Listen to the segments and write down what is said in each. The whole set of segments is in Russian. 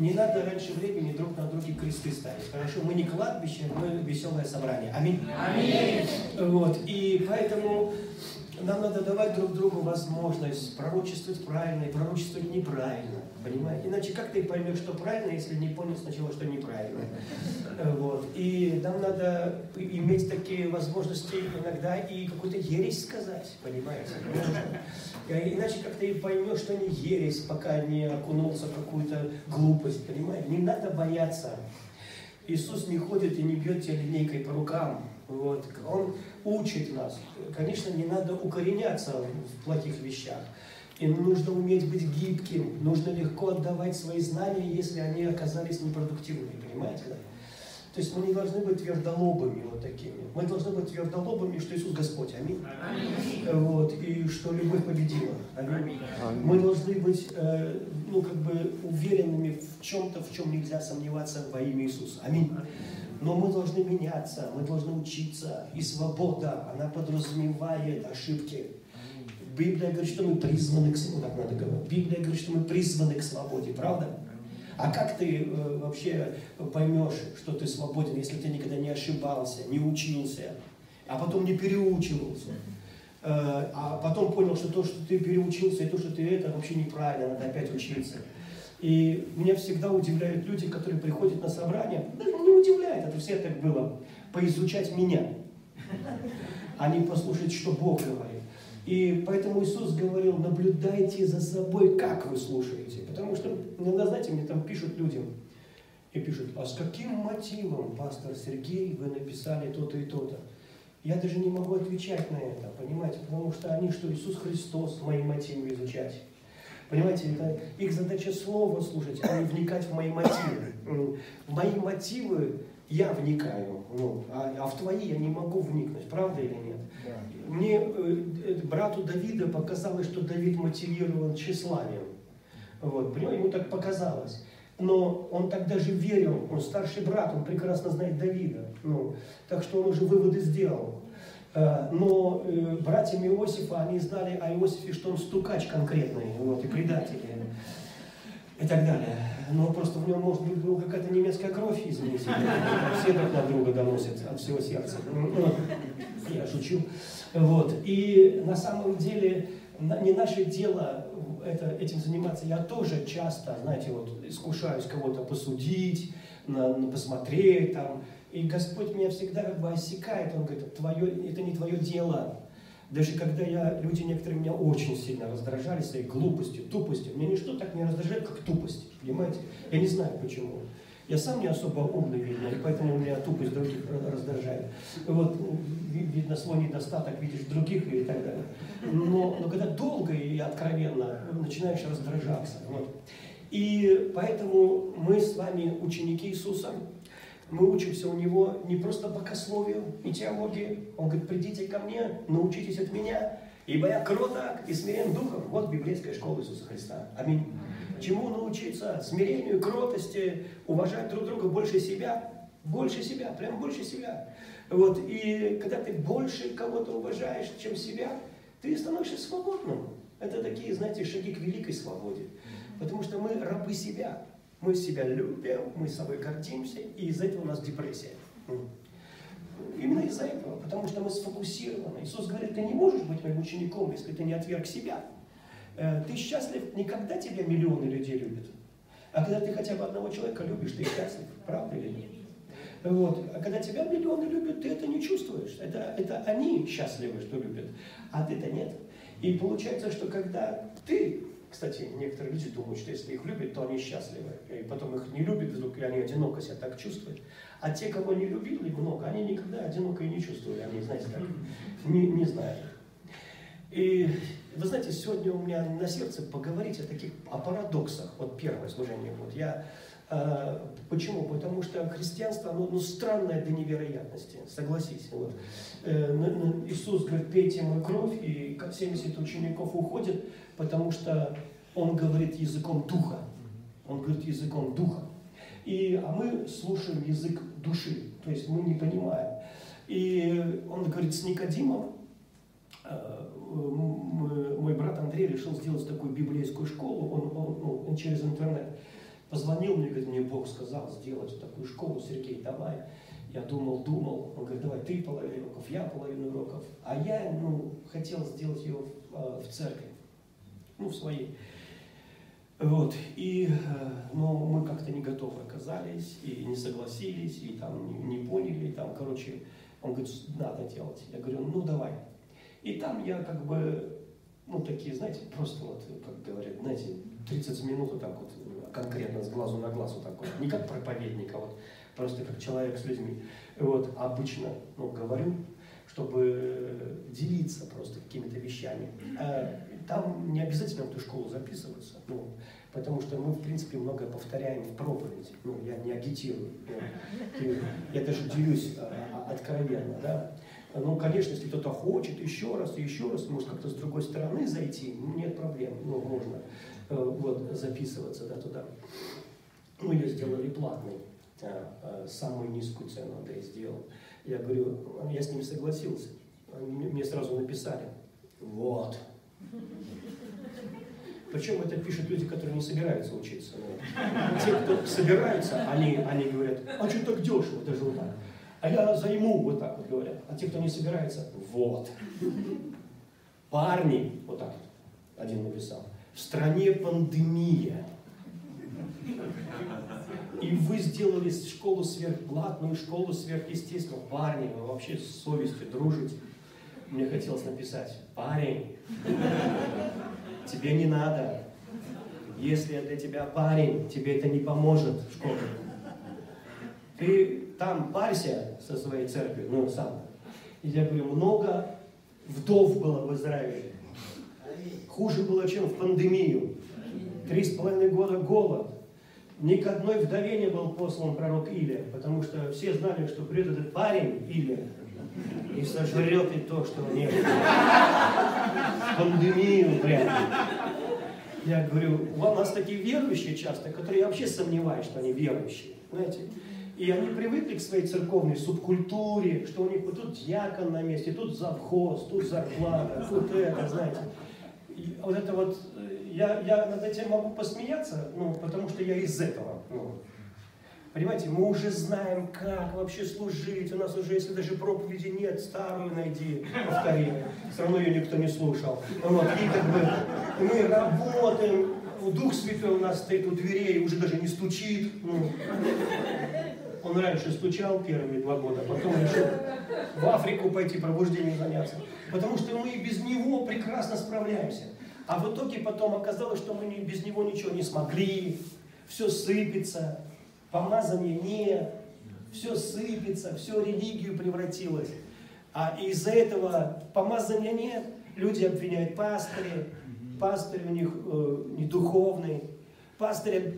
Не надо раньше времени друг на друге кресты ставить. Хорошо, мы не кладбище, мы веселое собрание. Аминь. Аминь. Вот. И поэтому нам надо давать друг другу возможность пророчествовать правильно и пророчествовать неправильно. Понимаете? Иначе как ты поймешь, что правильно, если не понял сначала, что неправильно? Вот. И нам надо иметь такие возможности иногда и какую-то ересь сказать, понимаете? Иначе как ты поймешь, что не ересь, пока не окунулся в какую-то глупость, понимаете? Не надо бояться. Иисус не ходит и не бьет тебя линейкой по рукам. Вот. Он учит нас. Конечно, не надо укореняться в плохих вещах. И нужно уметь быть гибким, нужно легко отдавать свои знания, если они оказались непродуктивными, понимаете? Да? То есть мы не должны быть твердолобыми вот такими. Мы должны быть твердолобыми, что Иисус Господь. Аминь. Аминь. Вот, и что любовь победила. Аминь. Аминь. Мы должны быть, э, ну, как бы уверенными в чем-то, в чем нельзя сомневаться во имя Иисуса. Аминь. Но мы должны меняться, мы должны учиться. И свобода, она подразумевает ошибки. Библия говорит, что мы призваны к свободе. Так надо говорить. Библия говорит, что мы призваны к свободе, правда? А как ты э, вообще поймешь, что ты свободен, если ты никогда не ошибался, не учился, а потом не переучивался? Э, а потом понял, что то, что ты переучился, и то, что ты это, вообще неправильно, надо опять учиться. И меня всегда удивляют люди, которые приходят на собрание, да не удивляет, это все так было, поизучать меня, а не послушать, что Бог говорит. И поэтому Иисус говорил, наблюдайте за собой, как вы слушаете. Потому что иногда, знаете, мне там пишут людям, и пишут, а с каким мотивом, пастор Сергей, вы написали то-то и то-то? Я даже не могу отвечать на это, понимаете, потому что они, что Иисус Христос, мои мотивы изучать. Понимаете, это их задача слово слушать, а не вникать в мои мотивы. В мои мотивы я вникаю, ну, а, а в твои я не могу вникнуть, правда или нет? Да. Мне, э, э, брату Давида показалось, что Давид мотивирован тщеславием. Вот, понимаете, ему так показалось. Но он так даже верил, он старший брат, он прекрасно знает Давида. Ну, так что он уже выводы сделал. Э, но э, братьям Иосифа, они знали о Иосифе, что он стукач конкретный, вот, и предатель, и так далее. Но просто в нем, может быть, была какая-то немецкая кровь, извините. Все друг на друга доносят от всего сердца. Ну, я шучу. Вот. И на самом деле не наше дело это, этим заниматься. Я тоже часто, знаете, вот искушаюсь кого-то посудить, на, на посмотреть там, и Господь меня всегда как бы осекает, Он говорит, твое, это не твое дело. Даже когда я, люди некоторые меня очень сильно раздражали своей глупостью, тупостью, меня ничто так не раздражает, как тупость, понимаете? Я не знаю почему. Я сам не особо умный, видно, и поэтому меня тупость других раздражает. Вот, видно, свой недостаток видишь других и так далее. Но, но когда долго и откровенно начинаешь раздражаться. Вот. И поэтому мы с вами ученики Иисуса, мы учимся у него не просто богословию и теологии. Он говорит, придите ко мне, научитесь от меня, ибо я кроток и смирен духом. Вот библейская школа Иисуса Христа. Аминь. Чему научиться? Смирению, кротости, уважать друг друга больше себя. Больше себя, прям больше себя. Вот, и когда ты больше кого-то уважаешь, чем себя, ты становишься свободным. Это такие, знаете, шаги к великой свободе. Потому что мы рабы себя. Мы себя любим, мы собой гордимся, и из-за этого у нас депрессия. Именно из-за этого, потому что мы сфокусированы. Иисус говорит, ты не можешь быть моим учеником, если ты не отверг себя. Э, ты счастлив не когда тебя миллионы людей любят, а когда ты хотя бы одного человека любишь, ты счастлив. Правда или нет? Вот. А когда тебя миллионы любят, ты это не чувствуешь. Это, это они счастливы, что любят, а ты-то нет. И получается, что когда ты кстати, некоторые люди думают, что если их любят, то они счастливы. И потом их не любят вдруг, и они одиноко себя так чувствуют. А те, кого не любили много, они никогда одиноко и не чувствовали. Они, знаете, так, не, не знают. И вы знаете, сегодня у меня на сердце поговорить о таких, о парадоксах. Вот первое служение. Вот я, почему? Потому что христианство, оно ну, странное до невероятности, согласись. Вот. Э, Иисус говорит, пейте мою кровь, и 70 учеников уходят, потому что он говорит языком духа. Он говорит языком духа. И, а мы слушаем язык души, то есть мы не понимаем. И он говорит с Никодимом, э, мой брат Андрей решил сделать такую библейскую школу, он, он, ну, он через интернет. Позвонил мне, говорит, мне Бог сказал сделать такую школу, Сергей, давай. Я думал, думал, он говорит, давай ты половину уроков, я половину уроков. А я, ну, хотел сделать ее в, э, в церкви, ну, в своей. Вот, и, э, но мы как-то не готовы оказались, и не согласились, и там не, не поняли, и там, короче, он говорит, надо делать. Я говорю, ну, давай. И там я как бы, ну, такие, знаете, просто вот, как говорят, знаете, 30 минут вот так вот, конкретно с глазу на глаз вот так вот, не как проповедника, вот, просто как человек с людьми. Вот, обычно ну, говорю, чтобы делиться просто какими-то вещами. А там не обязательно в эту школу записываться, ну, потому что мы, в принципе, многое повторяем в проповеди. Ну, я не агитирую, я, я даже делюсь а, откровенно, да. Ну, конечно, если кто-то хочет еще раз еще раз, может как-то с другой стороны зайти, нет проблем, ну, можно э, вот, записываться да, туда. Ну, ее сделали платной. Э, самую низкую цену Андрей сделал. Я говорю, я с ними согласился. Они мне сразу написали, вот. Причем это пишут люди, которые не собираются учиться. Но те, кто собираются, они, они говорят, а что так дешево, даже вот так. А я займу, вот так вот говорят. А те, кто не собирается, вот. Парни, вот так вот, один написал, в стране пандемия и вы сделали школу сверхплатную, школу сверхъестественную. Парни, вы вообще с совестью дружите. Мне хотелось написать, парень, тебе не надо. Если для тебя парень, тебе это не поможет в школе. Ты там парься со своей церковью, ну сам. И я говорю, много вдов было в Израиле. Хуже было, чем в пандемию. Три с половиной года голод. Ни к одной вдове не был послан пророк Илия, потому что все знали, что придет этот парень Илия и сожрет и то, что нет. Пандемию прямо. Я говорю, у нас такие верующие часто, которые я вообще сомневаюсь, что они верующие. Знаете, и они привыкли к своей церковной субкультуре, что у них вот тут дьякон на месте, тут завхоз, тут зарплата, тут это, знаете. Вот это вот я, я над этим могу посмеяться, ну, потому что я из этого. Ну, понимаете, мы уже знаем, как вообще служить. У нас уже, если даже проповеди нет, старую найди, повтори. Все равно ее никто не слушал. Вот, и как бы мы работаем, Дух Святой у нас стоит у дверей, уже даже не стучит. Ну, он раньше стучал первые два года, потом решил в Африку пойти пробуждением заняться. Потому что мы без него прекрасно справляемся. А в итоге потом оказалось, что мы без него ничего не смогли, все сыпется, помазания нет, все сыпется, все религию превратилось. А из-за этого помазания нет, люди обвиняют пастыря, пастырь у них э, не духовный, пастырь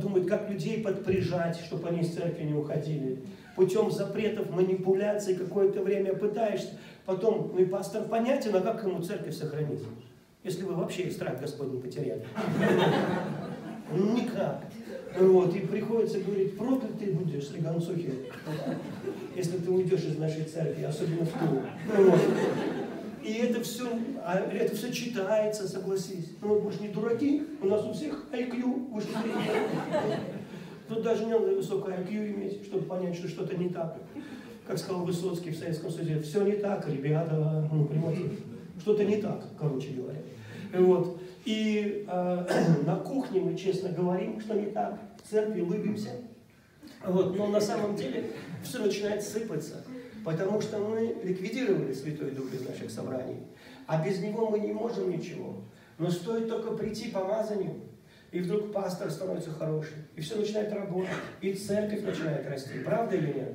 думает, как людей подприжать, чтобы они из церкви не уходили. Путем запретов, манипуляций какое-то время пытаешься, потом, ну и пастор понятен, а как ему церковь сохранить? если вы вообще страх Господний потеряли. Никак. Вот, и приходится говорить, проклят ты будешь, слегонцухи, если ты уйдешь из нашей церкви, особенно в ту. И это все, а это все читается, согласись. Ну, мы же не дураки, у нас у всех IQ выше Тут даже не надо высокое IQ иметь, чтобы понять, что что-то не так. Как сказал Высоцкий в Советском Союзе, все не так, ребята, ну, понимаете, что-то не так, короче говоря. Вот. И э, на кухне мы честно говорим, что не так, в церкви улыбимся. Вот. Но на самом деле все начинает сыпаться, потому что мы ликвидировали Святой Дух из наших собраний. А без него мы не можем ничего. Но стоит только прийти помазанию, и вдруг пастор становится хороший, и все начинает работать, и церковь начинает расти. Правда или нет?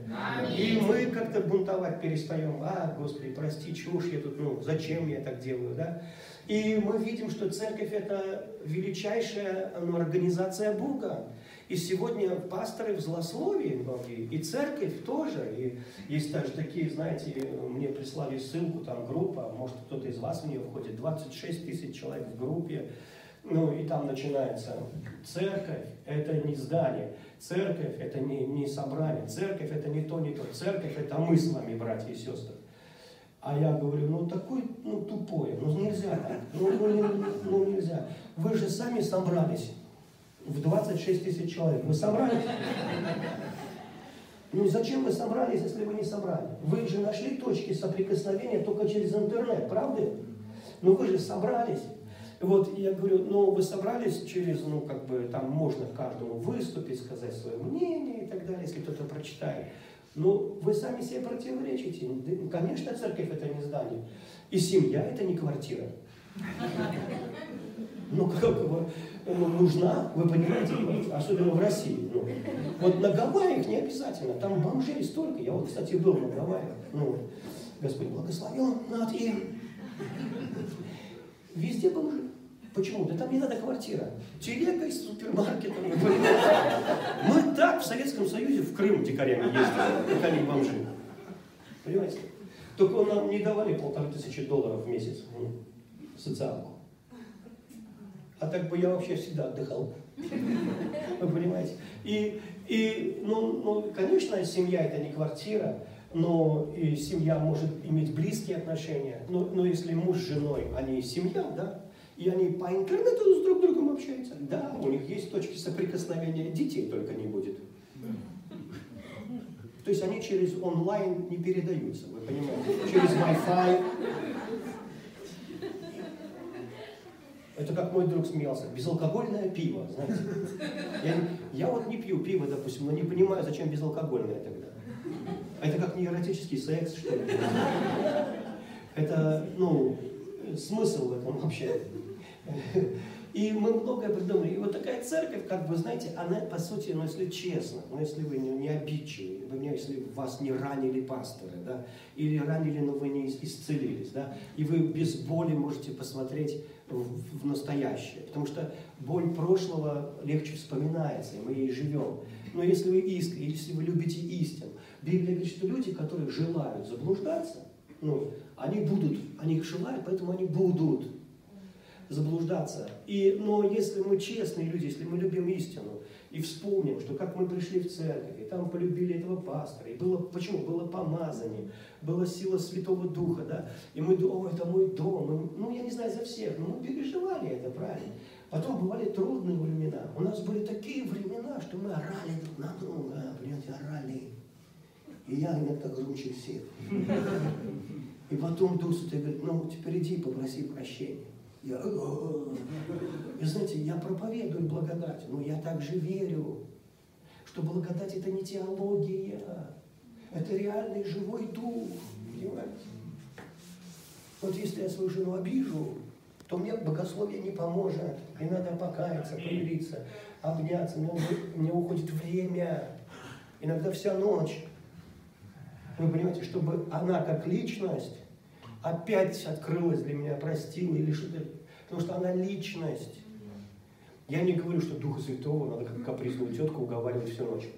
И мы как-то бунтовать перестаем. А, Господи, прости, чушь я тут, ну, зачем я так делаю, да? И мы видим, что церковь это величайшая ну, организация Бога. И сегодня пасторы в злословии многие, и церковь тоже. И есть даже такие, знаете, мне прислали ссылку, там группа, может кто-то из вас в нее входит, 26 тысяч человек в группе. Ну и там начинается церковь, это не здание, церковь это не, не собрание, церковь это не то, не то, церковь это мы с вами, братья и сестры. А я говорю, ну такой, ну тупой, ну нельзя ну, ну, ну, ну нельзя. Вы же сами собрались. В 26 тысяч человек. Вы собрались? Ну зачем вы собрались, если вы не собрали? Вы же нашли точки соприкосновения только через интернет, правда? Ну вы же собрались. Вот я говорю, ну вы собрались через, ну как бы там можно каждому выступить, сказать свое мнение и так далее, если кто-то прочитает. Ну вы сами себе противоречите. Конечно, церковь это не здание. И семья это не квартира. Ну, как нужна, вы понимаете, особенно в России. Ну, вот на Гавайях не обязательно, там бомжей столько. Я вот, кстати, был на Гавайях. Ну, Господь благословен над им. Везде бомжи. Почему? Да там не надо квартира. Телега из супермаркета. Мы так в Советском Союзе в Крым дикарями ездили, как они бомжи. Понимаете? Только нам не давали полторы тысячи долларов в месяц ну, социалку. А так бы я вообще всегда отдыхал. Вы понимаете? И, и ну, ну, конечно, семья это не квартира, но и семья может иметь близкие отношения. Но, но если муж с женой, они семья, да, и они по интернету с друг другом общаются, да, у них есть точки соприкосновения, детей только не будет. То есть они через онлайн не передаются, вы понимаете? Через Wi-Fi, Это как мой друг смеялся, безалкогольное пиво, знаете. Я, я вот не пью пиво, допустим, но не понимаю, зачем безалкогольное тогда. А это как не секс, что ли? Это, ну, смысл в этом вообще. И мы многое придумали. И вот такая церковь, как бы, знаете, она, по сути, ну, если честно, ну, если вы не, не обидчивы, если вас не ранили пасторы, да, или ранили, но вы не исцелились, да, и вы без боли можете посмотреть в, настоящее. Потому что боль прошлого легче вспоминается, и мы ей живем. Но если вы искренне, если вы любите истину, Библия говорит, что люди, которые желают заблуждаться, ну, они будут, они их желают, поэтому они будут заблуждаться. И, но если мы честные люди, если мы любим истину, и вспомним, что как мы пришли в церковь, и там полюбили этого пастора, и было, почему? Было помазание, была сила Святого Духа, да, и мы думали, о, это мой дом, и, ну, я не знаю за всех, но мы переживали это, правильно. Потом бывали трудные времена. У нас были такие времена, что мы орали друг на друга, понимаете, орали. И я иногда громче всех. И потом Дух Святой говорит, ну, теперь иди попроси прощения. Я, и знаете, я проповедую благодать, но я также верю, что благодать это не теология, это реальный живой дух, понимаете? Вот если я свою жену обижу, то мне богословие не поможет, и надо покаяться, помириться, обняться, мне, мне уходит время, иногда вся ночь. Вы понимаете, чтобы она как личность опять открылась для меня, простила или что-то. Потому что она личность. Я не говорю, что Духа Святого надо как капризную тетку уговаривать всю ночь.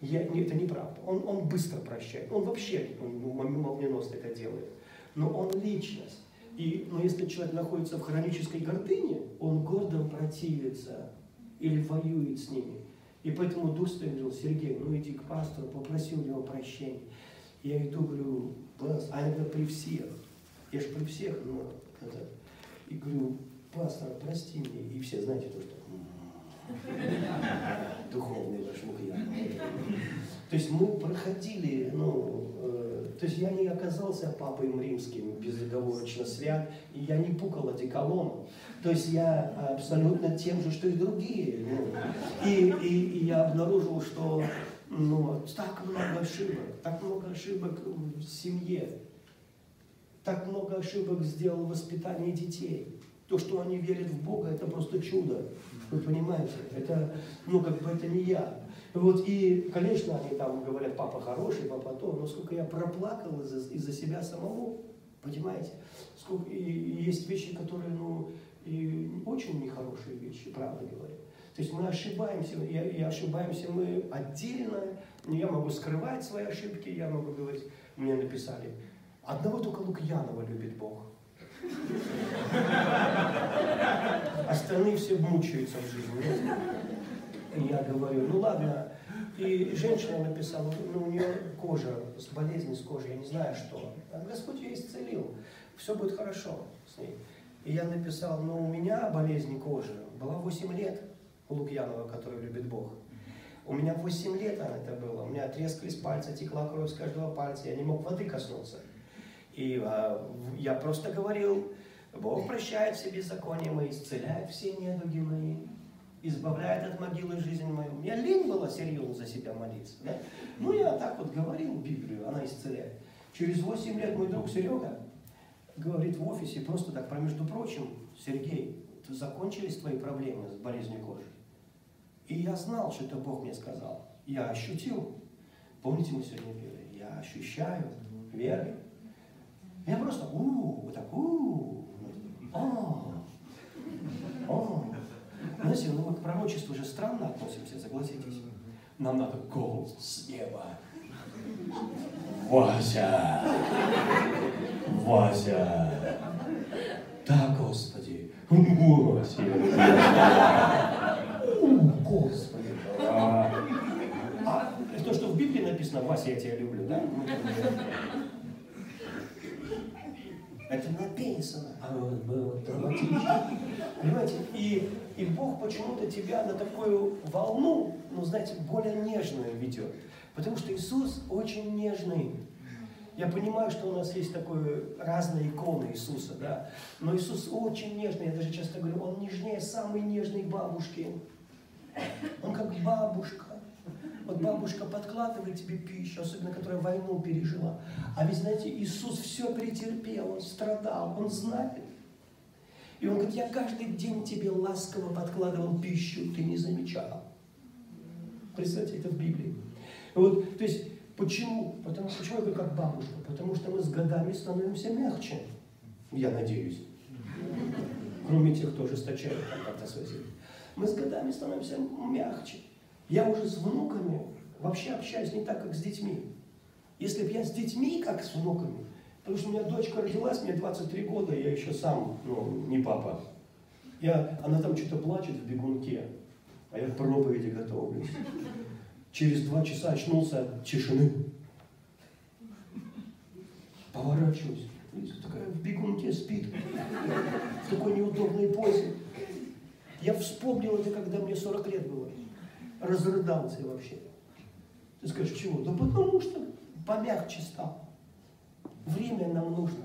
Я, это неправда. Он, он быстро прощает. Он вообще он, ну, молниеносно это делает. Но он личность. И, но если человек находится в хронической гордыне, он гордым противится или воюет с ними. И поэтому Дух Святой говорил, Сергей, ну иди к пастору, попроси у него прощения. Я иду, говорю, пастор, а это при всех. Я же при всех, но это, и говорю, пастор, прости меня. И все, знаете, то, что духовный ваш мухьян. То есть мы проходили, ну, э, то есть я не оказался папой римским безоговорочно свят, и я не пукал одеколоном. То есть я абсолютно тем же, что и другие. Ну, и, и, и я обнаружил, что ну, так много ошибок, так много ошибок в семье, так много ошибок сделал в воспитании детей. То, что они верят в Бога, это просто чудо. Вы понимаете? Это, ну, как бы это не я. Вот, и, конечно, они там говорят, папа хороший, папа то, но сколько я проплакал из-за из себя самого, понимаете? Сколько, и, и есть вещи, которые, ну, и очень нехорошие вещи, правда говоря. То есть мы ошибаемся, и ошибаемся мы отдельно. Я могу скрывать свои ошибки, я могу говорить, мне написали, одного только Лукьянова любит Бог. Остальные все мучаются в жизни. И я говорю, ну ладно. И женщина написала, ну у нее кожа, с болезнью с кожей, я не знаю что. А Господь ее исцелил. Все будет хорошо с ней. И я написал, ну у меня болезнь кожи была 8 лет. Лукьянова, который любит Бог. У меня 8 лет это было, у меня трескались пальцы, текла кровь с каждого пальца, я не мог воды коснуться. И а, я просто говорил, Бог прощает все беззакония мои, исцеляет все недуги мои, избавляет от могилы жизнь мою. Мне лень было серьезно за себя молиться. Да? Ну, я так вот говорил Библию, она исцеляет. Через 8 лет мой друг Серега говорит в офисе просто так, про между прочим, Сергей, закончились твои проблемы с болезнью кожи? И я знал, что это Бог мне сказал. Я ощутил. Помните, мы сегодня пели? Я ощущаю верой. Я просто у вот так у о о Знаете, ну мы к пророчеству уже странно относимся, согласитесь. Нам надо голос с неба. Вася! Вася! Да, Господи! Вася! Господи! А, а то, что в Библии написано, Вася, я тебя люблю, да? Это написано. А вот было драматично. Понимаете? И, и Бог почему-то тебя на такую волну, ну, знаете, более нежную ведет. Потому что Иисус очень нежный. Я понимаю, что у нас есть такое разные иконы Иисуса, да. Но Иисус очень нежный. Я даже часто говорю, Он нежнее самой нежной бабушки. Он как бабушка. Вот бабушка подкладывает тебе пищу, особенно которая войну пережила. А ведь, знаете, Иисус все претерпел, Он страдал, Он знает. И Он говорит, я каждый день тебе ласково подкладывал пищу, ты не замечал. Представьте, это в Библии. Вот, то есть, почему? Потому, почему я говорю как бабушка? Потому что мы с годами становимся мягче. Я надеюсь. Кроме тех, кто ожесточает как-то свои мы с годами становимся мягче. Я уже с внуками вообще общаюсь не так, как с детьми. Если бы я с детьми, как с внуками, потому что у меня дочка родилась, мне 23 года, я еще сам, ну, не папа. Я, она там что-то плачет в бегунке, а я к проповеди готовлюсь. Через два часа очнулся от тишины. Поворачиваюсь. Такая в бегунке спит. В такой неудобной позе. Я вспомнил это, когда мне 40 лет было. Разрыдался вообще. Ты скажешь, чего? Да потому что помягче стал. Время нам нужно.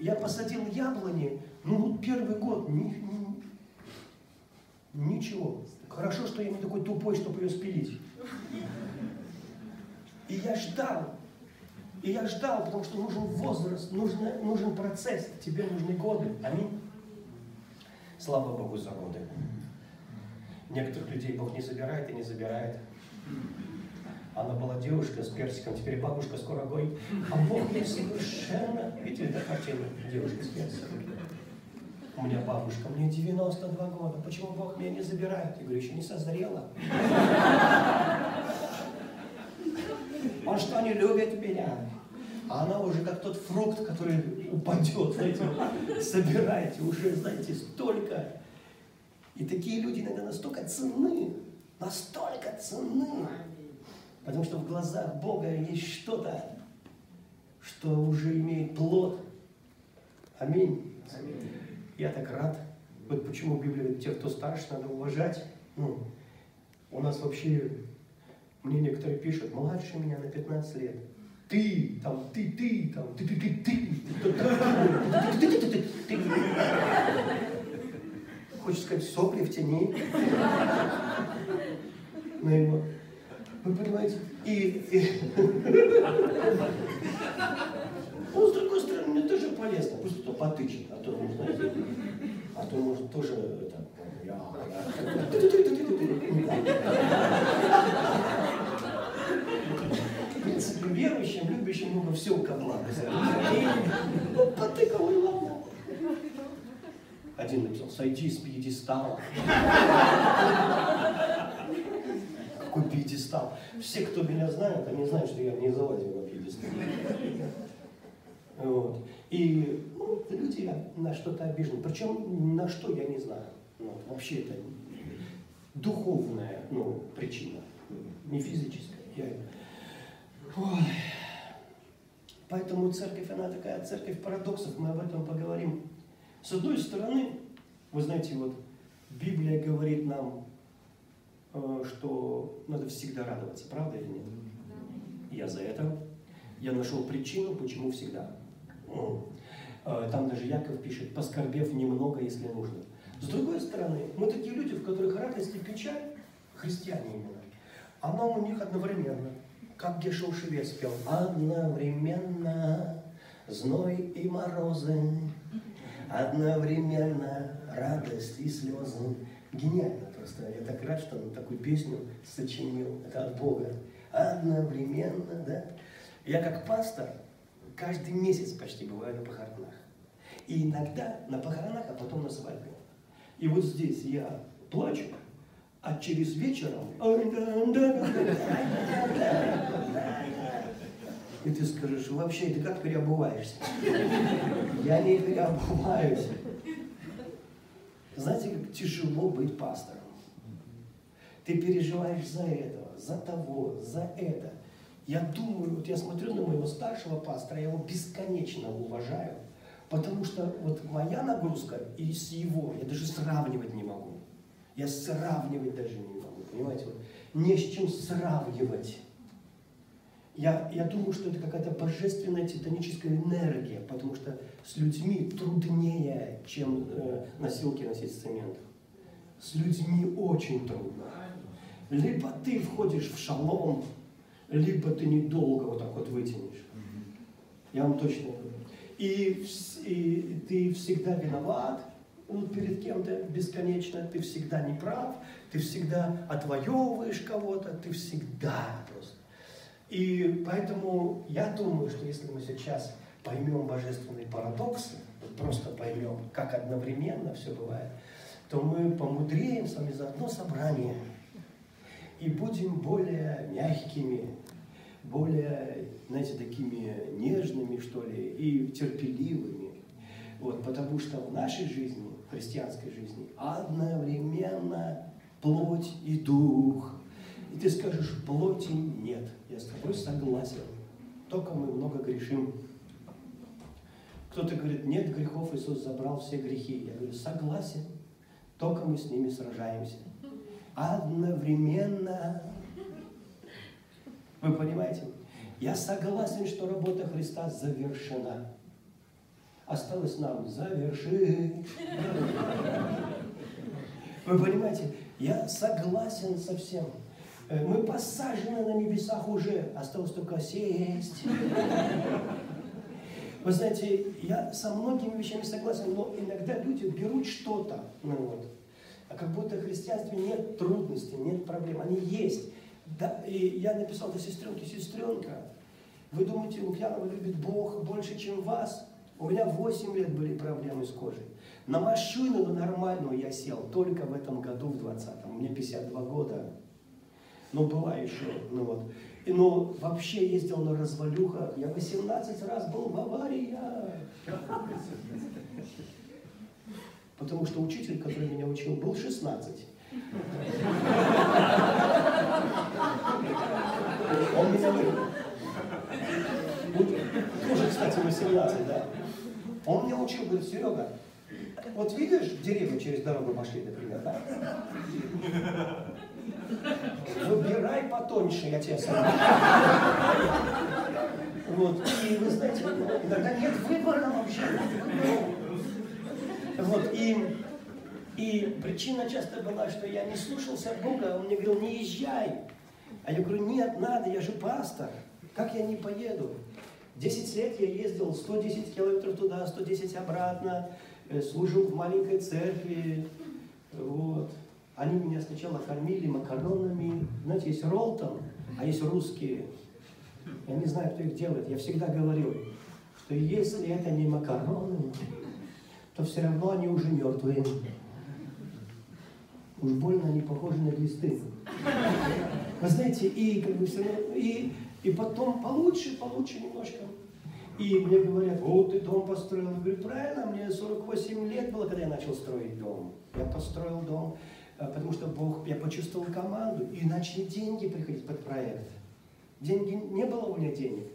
Я посадил яблони, ну первый год, ни, ни, ничего. Хорошо, что я не такой тупой, чтобы ее спилить. И я ждал. И я ждал, потому что нужен возраст, нужен, нужен процесс, тебе нужны годы. Аминь. Слава Богу за роды. Некоторых людей Бог не забирает и не забирает. Она была девушка с персиком, теперь бабушка с курагой. А Бог мне совершенно... Видите, это картина девушка с персиком. У меня бабушка, мне 92 года. Почему Бог меня не забирает? Я говорю, еще не созрела. Он что, не любит меня? А она уже как тот фрукт, который упадет, знаете, собираете, уже, знаете, столько. И такие люди иногда настолько ценны, настолько ценны, потому что в глазах Бога есть что-то, что уже имеет плод. Аминь. Аминь. Я так рад. Вот почему в Библии тех, кто старше, надо уважать. Ну, у нас вообще, мне некоторые пишут, младше меня на 15 лет ты, там, ты, ты, там, ты, ты, ты, ты, ты, Хочешь сказать, сопли в тени. На его. Вы понимаете? И, и... Ну, с другой стороны, мне тоже полезно. Пусть кто потычет, а то, ну, знаете, а то, может, тоже это, я, верующим, любящим Бога все ко благу. Ну, потыкал и ладно. Один написал, сойди с пьедестала. Какой пьедестал? Все, кто меня знают, они знают, что я не залазил на пьедестал. Вот. И ну, люди на что-то обижены. Причем на что, я не знаю. Вот. Вообще это духовная ну, причина, не физическая. Я. Поэтому церковь, она такая церковь парадоксов, мы об этом поговорим. С одной стороны, вы знаете, вот Библия говорит нам э, что надо всегда радоваться, правда или нет? Я за это. Я нашел причину, почему всегда. Э, там даже Яков пишет, поскорбев немного, если нужно. С другой стороны, мы такие люди, в которых радость и печаль, христиане именно, она у них одновременно. Как Гешел Шевец спел. Одновременно зной и морозы, одновременно радость и слезы. Гениально просто. Я так рад, что он такую песню сочинил. Это от Бога. Одновременно, да. Я как пастор каждый месяц почти бываю на похоронах. И иногда на похоронах, а потом на свадьбе. И вот здесь я плачу, а через вечером... И ты скажешь, вообще, ты как переобуваешься? Я не переобуваюсь. Знаете, как тяжело быть пастором? Ты переживаешь за этого, за того, за это. Я думаю, вот я смотрю на моего старшего пастора, я его бесконечно уважаю, потому что вот моя нагрузка и с его, я даже сравнивать не могу. Я сравнивать даже не могу, понимаете? Вот, не с чем сравнивать. Я, я думаю, что это какая-то божественная титаническая энергия, потому что с людьми труднее, чем э, носилки носить с цементом. С людьми очень трудно. Либо ты входишь в шалом, либо ты недолго вот так вот вытянешь. Я вам точно говорю. И, и ты всегда виноват ну, перед кем-то бесконечно, ты всегда не прав, ты всегда отвоевываешь кого-то, ты всегда просто. И поэтому я думаю, что если мы сейчас поймем божественные парадоксы, просто поймем, как одновременно все бывает, то мы помудреем с вами за одно собрание – и будем более мягкими, более, знаете, такими нежными, что ли, и терпеливыми. Вот, потому что в нашей жизни, в христианской жизни, одновременно плоть и дух. И ты скажешь, плоти нет. Я с тобой согласен. Только мы много грешим. Кто-то говорит, нет грехов, Иисус забрал все грехи. Я говорю, согласен. Только мы с ними сражаемся одновременно. Вы понимаете? Я согласен, что работа Христа завершена. Осталось нам завершить. Вы понимаете? Я согласен со всем. Э, мы посажены на небесах уже, осталось только сесть. Вы знаете, я со многими вещами согласен, но иногда люди берут что-то, ну вот, а как будто в христианстве нет трудностей, нет проблем. Они есть. Да, и я написал для сестренки, сестренка, вы думаете, Лукьянова любит Бог больше, чем вас? У меня 8 лет были проблемы с кожей. На машину на нормальную я сел только в этом году, в 20-м. Мне 52 года. Но была еще, ну вот. И, ну, вообще ездил на развалюхах. Я 18 раз был в аварии. Потому что учитель, который меня учил, был 16. Он меня вырвал. Тоже, кстати, 18, да. Он меня учил, говорит, Серега, вот видишь, деревья через дорогу пошли, например, да? Выбирай потоньше, я тебе советую. Вот, и вы знаете, иногда нет выбора вообще. Вот, и, и причина часто была, что я не слушался Бога, он мне говорил, не езжай. А я говорю, нет, надо, я же пастор, как я не поеду? Десять лет я ездил 110 километров туда, 110 обратно, э, служил в маленькой церкви, вот. Они меня сначала кормили макаронами, знаете, есть ролтон, а есть русские. Я не знаю, кто их делает. Я всегда говорил, что если это не макароны, то все равно они уже мертвые. Уж больно они похожи на глисты. Вы знаете, и как бы все равно, и, и потом получше, получше немножко. И мне говорят, о, ты дом построил. Я говорю, правильно, мне 48 лет было, когда я начал строить дом. Я построил дом, потому что Бог, я почувствовал команду, и начали деньги приходить под проект. Деньги, не было у меня денег.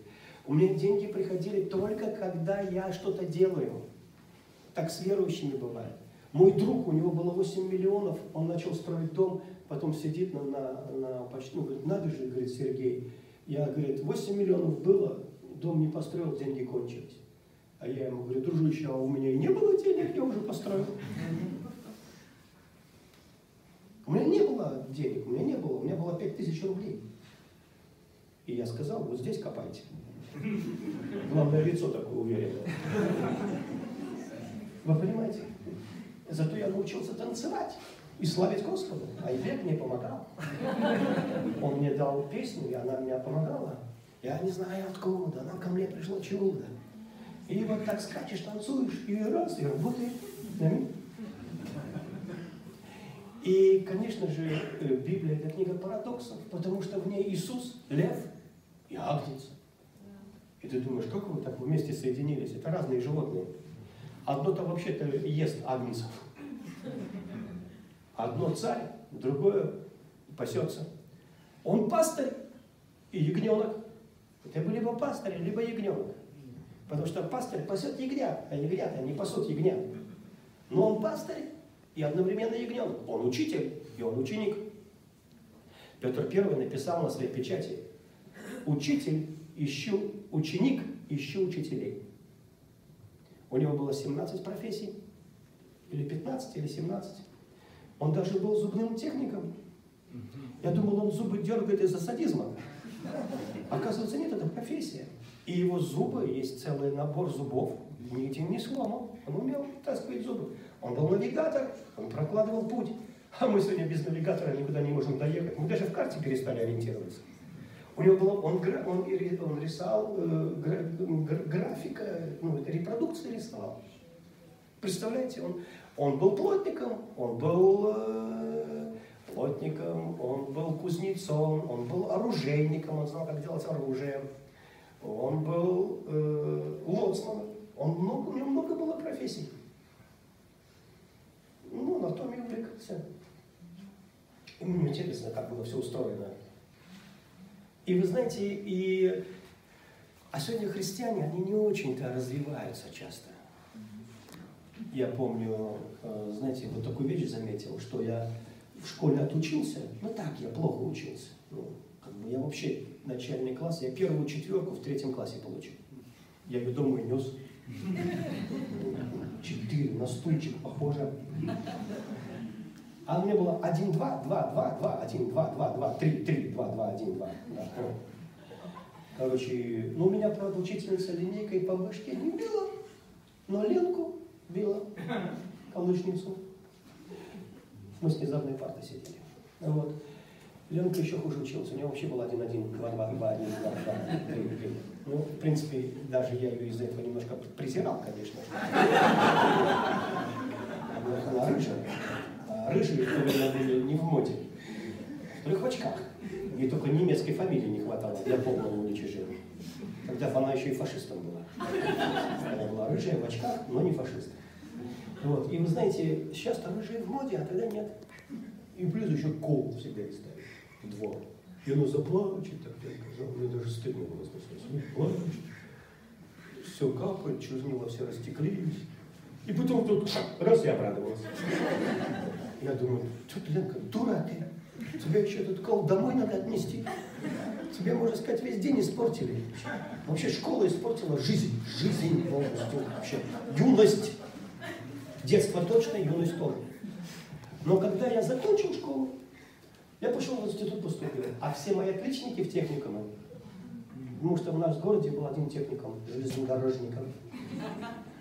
У меня деньги приходили только, когда я что-то делаю. Так с верующими бывает. Мой друг, у него было 8 миллионов, он начал строить дом, потом сидит на, на, на почти, ну, говорит, надо же, говорит Сергей. Я, говорит, 8 миллионов было, дом не построил, деньги кончились. А я ему говорю, дружище, а у меня и не было денег, я уже построил. У меня не было денег, у меня не было, у меня было 5000 рублей. И я сказал, вот здесь копайте. Главное, лицо такое уверенное. Вы понимаете? Зато я научился танцевать и славить Господа. А Ивек мне помогал. Он мне дал песню, и она мне помогала. Я не знаю откуда, но ко мне пришло чудо. И вот так скачешь, танцуешь, и раз, и работает. И, конечно же, э, Библия – это книга парадоксов, потому что в ней Иисус – лев и агнец. И ты думаешь, как вы так вместе соединились? Это разные животные. Одно-то вообще-то ест агнцев. Одно царь, другое пасется. Он пастырь и ягненок. Это либо пастырь, либо ягненок. Потому что пастырь пасет ягнят, а ягнят, они пасут ягнят. Но он пастырь и одновременно ягненок. Он учитель и он ученик. Петр I написал на своей печати, учитель, ищу, ученик, ищу учителей. У него было 17 профессий, или 15, или 17. Он даже был зубным техником. Я думал, он зубы дергает из-за садизма. Оказывается, нет, это профессия. И его зубы, есть целый набор зубов, нигде не сломал. Он умел таскивать зубы. Он был навигатор, он прокладывал путь. А мы сегодня без навигатора никуда не можем доехать. Мы даже в карте перестали ориентироваться. У него было, он, он, он рисовал э, графика, ну, это репродукции рисовал. Представляете, он, он был плотником, он был э, плотником, он был кузнецом, он был оружейником, он знал, как делать оружие. Он был э, лоцманом, он много, у него много было профессий. Ну, на том и увлекался. И мне интересно, как было все устроено. И вы знаете, и... А сегодня христиане, они не очень-то развиваются часто. Я помню, э, знаете, вот такую вещь заметил, что я в школе отучился, ну так, я плохо учился. Ну, как бы я вообще начальный класс, я первую четверку в третьем классе получил. Я ее домой нес. Четыре, на стульчик похоже. А у меня было один два два два два один два два два три три два два один два. Короче, ну у меня, правда, учительница линейкой по башке не била, но Ленку била, калычницу. Мы с незадной парты сидели. Вот. Ленка еще хуже учился. У него вообще было один один два два два один два два три три. Ну, в принципе, даже я ее из-за этого немножко презирал, конечно. Она рыжая. А рыжие, наверное, были не в моде. В очках. Ей только немецкой фамилии не хватало для полного уничижения. Когда она еще и фашистом была. Она была рыжая в очках, но не фашист. Вот. И вы знаете, сейчас-то рыжие в моде, а тогда нет. И плюс еще кол всегда ставят двор. И она заплачет, так мне даже стыдно было сказать. Плачет. Все капает, чернила все растеклись. И потом тут раз я обрадовался. Я думаю, что Ленка, дура ты. Тебе еще этот кол домой надо отнести. Тебе, можно сказать, весь день испортили. Вообще школа испортила жизнь. Жизнь полностью. Вообще юность. Детство точно, юность тоже. Но когда я закончил школу, я пошел в институт поступил. А все мои отличники в техникумы, потому что у нас в городе был один техникум, железнодорожником.